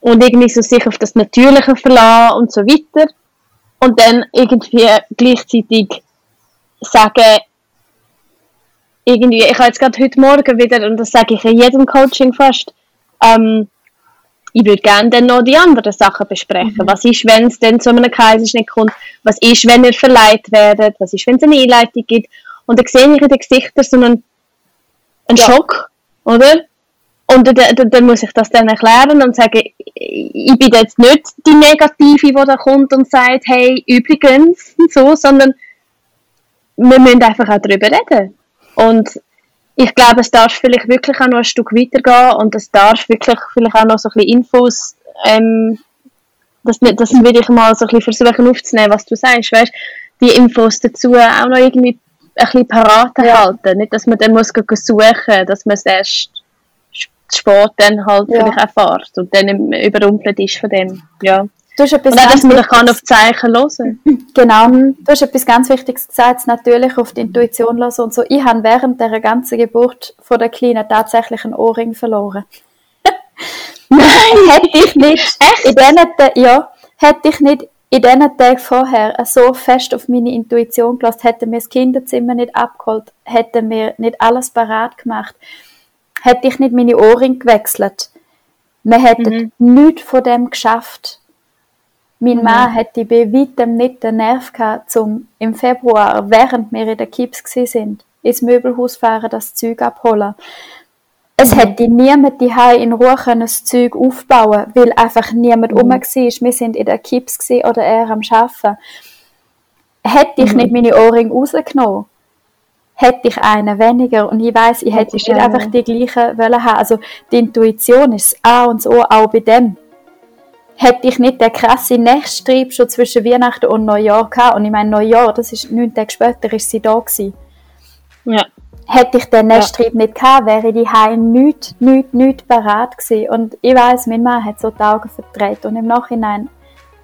und irgendwie so sich auf das Natürliche verlassen und so weiter. Und dann irgendwie gleichzeitig sagen, irgendwie, ich habe jetzt gerade heute Morgen wieder, und das sage ich in jedem Coaching fast, ähm, ich würde gerne dann noch die anderen Sachen besprechen. Mhm. Was ist, wenn es dann zu einem Kaiserschnitt kommt? Was ist, wenn ihr verleiht werdet? Was ist, wenn es eine Einleitung gibt? Und dann sehe ich in den Gesichtern so einen ein ja. Schock, oder? Und dann, dann, dann, muss ich das dann erklären und sagen, ich bin jetzt nicht die Negative, die da kommt und sagt, hey, übrigens, und so, sondern wir müssen einfach auch darüber reden. Und ich glaube, es darf vielleicht wirklich auch noch ein Stück weitergehen und es darf wirklich vielleicht auch noch so ein bisschen Infos, ähm, das, das würde ich mal so ein bisschen versuchen aufzunehmen, was du sagst, weißt, die Infos dazu auch noch irgendwie ein bisschen parat ja. halten. Nicht, dass man dann muss suchen dass man es erst spät dann halt ja. vielleicht erfährt und dann überrumpelt ist von dem. Ja. Du hast etwas auch, dass man kann auf Zeichen hören Genau. Du hast etwas ganz Wichtiges gesagt, natürlich auf die Intuition hören und so. Ich habe während der ganzen Geburt von der Kleinen tatsächlich einen Ohrring verloren. Nein! hätte ich nicht. Echt? In diesen, ja, hätte ich nicht in diesen Tagen vorher so fest auf meine Intuition gelassen, hätten wir das Kinderzimmer nicht abgeholt, hätten wir nicht alles parat gemacht, hätte ich nicht meine Ohrringe gewechselt, wir hätten mhm. nichts von dem geschafft. Mein mhm. Mann hätte bei weitem nicht den Nerv gehabt, um im Februar, während wir in der Kips sind, ins Möbelhaus fahren, das Zeug abholen. Es mhm. hätte niemand die in Ruhe das Zeug aufbauen weil einfach niemand mhm. rum war. Wir sind in der Kips oder er am Arbeiten. Hätte ich mhm. nicht meine Ohrringe rausgenommen, hätte ich einen weniger und ich weiß, ich hätte nicht einfach die gleichen wollen haben. Also die Intuition ist das A und das O auch bei dem. Hätte ich nicht den krassen Nächststrieb schon zwischen Weihnachten und Neujahr gehabt, und ich meine, Neujahr, das ist neun Tage später, ist sie da gewesen. Ja. Hätte ich den Nächststrieb ja. nicht gehabt, wäre die Heim nicht, nicht, nicht bereit gewesen. Und ich weiß, mein Mann hat so die Augen verdreht und im Nachhinein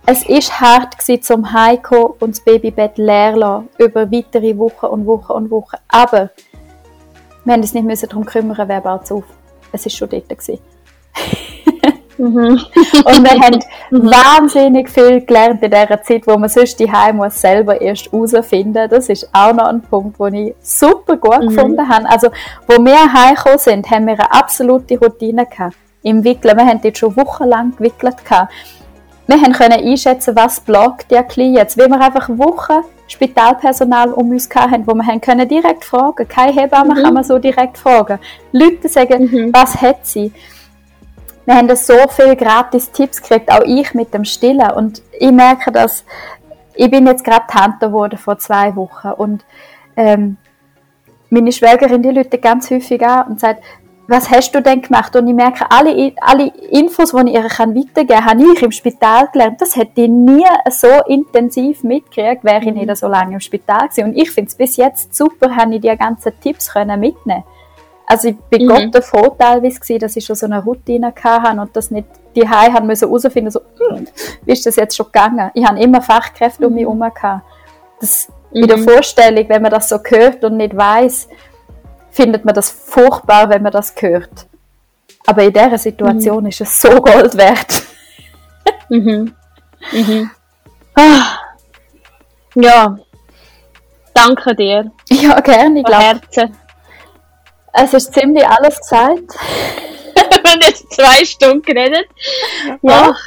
es ist hart gewesen, zum Heiko und das Babybett leer lassen, über weitere Wochen und Wochen und Wochen. Aber wir mussten uns nicht darum kümmern, wer baut es auf. Es war schon dort. mhm. und wir haben mhm. wahnsinnig viel gelernt in dieser Zeit, wo man sonst die Heim muss selber erst herausfinden. Das ist auch noch ein Punkt, den ich super gut mhm. gefunden habe. Also, wo wir heimgekommen sind, haben wir eine absolute Routine gehabt. Im Wickeln. Wir haben dort schon wochenlang gewickelt gehabt wir haben können einschätzen, was blockt der Klient, weil wir einfach Wochen Spitalpersonal um uns hatten, wo wir haben können direkt fragen. Keine Hebamme mhm. kann man so direkt fragen. Leute sagen, mhm. was hat sie? Wir haben so viele gratis Tipps gekriegt, auch ich mit dem Stillen. Und ich merke, dass ich bin jetzt gerade Tante geworden vor zwei Wochen und ähm, meine Schwägerin, die Leute ganz häufig an und sagt, was hast du denn gemacht? Und ich merke, alle, alle Infos, die ich ihr weitergeben kann, habe ich im Spital gelernt. Das hätte ich nie so intensiv mitgekriegt, wäre ich mhm. nicht so lange im Spital gewesen. Und ich finde es bis jetzt super, habe ich die ganzen Tipps können mitnehmen Also ich bin mhm. Gott der Vorteil, dass ich schon so eine Routine hatte und das nicht die Hause haben müssen herausfinden, so, hm, wie ist das jetzt schon gegangen? Ich habe immer Fachkräfte um mich herum gehabt. Das, mhm. In der mhm. Vorstellung, wenn man das so hört und nicht weiß, findet man das furchtbar, wenn man das hört. Aber in dieser Situation mhm. ist es so Gold wert. mhm. Mhm. Ah. Ja, danke dir. Ja, gerne, ich glaube. Es ist ziemlich alles gesagt. Wir haben jetzt zwei Stunden geredet. Ja. Ach,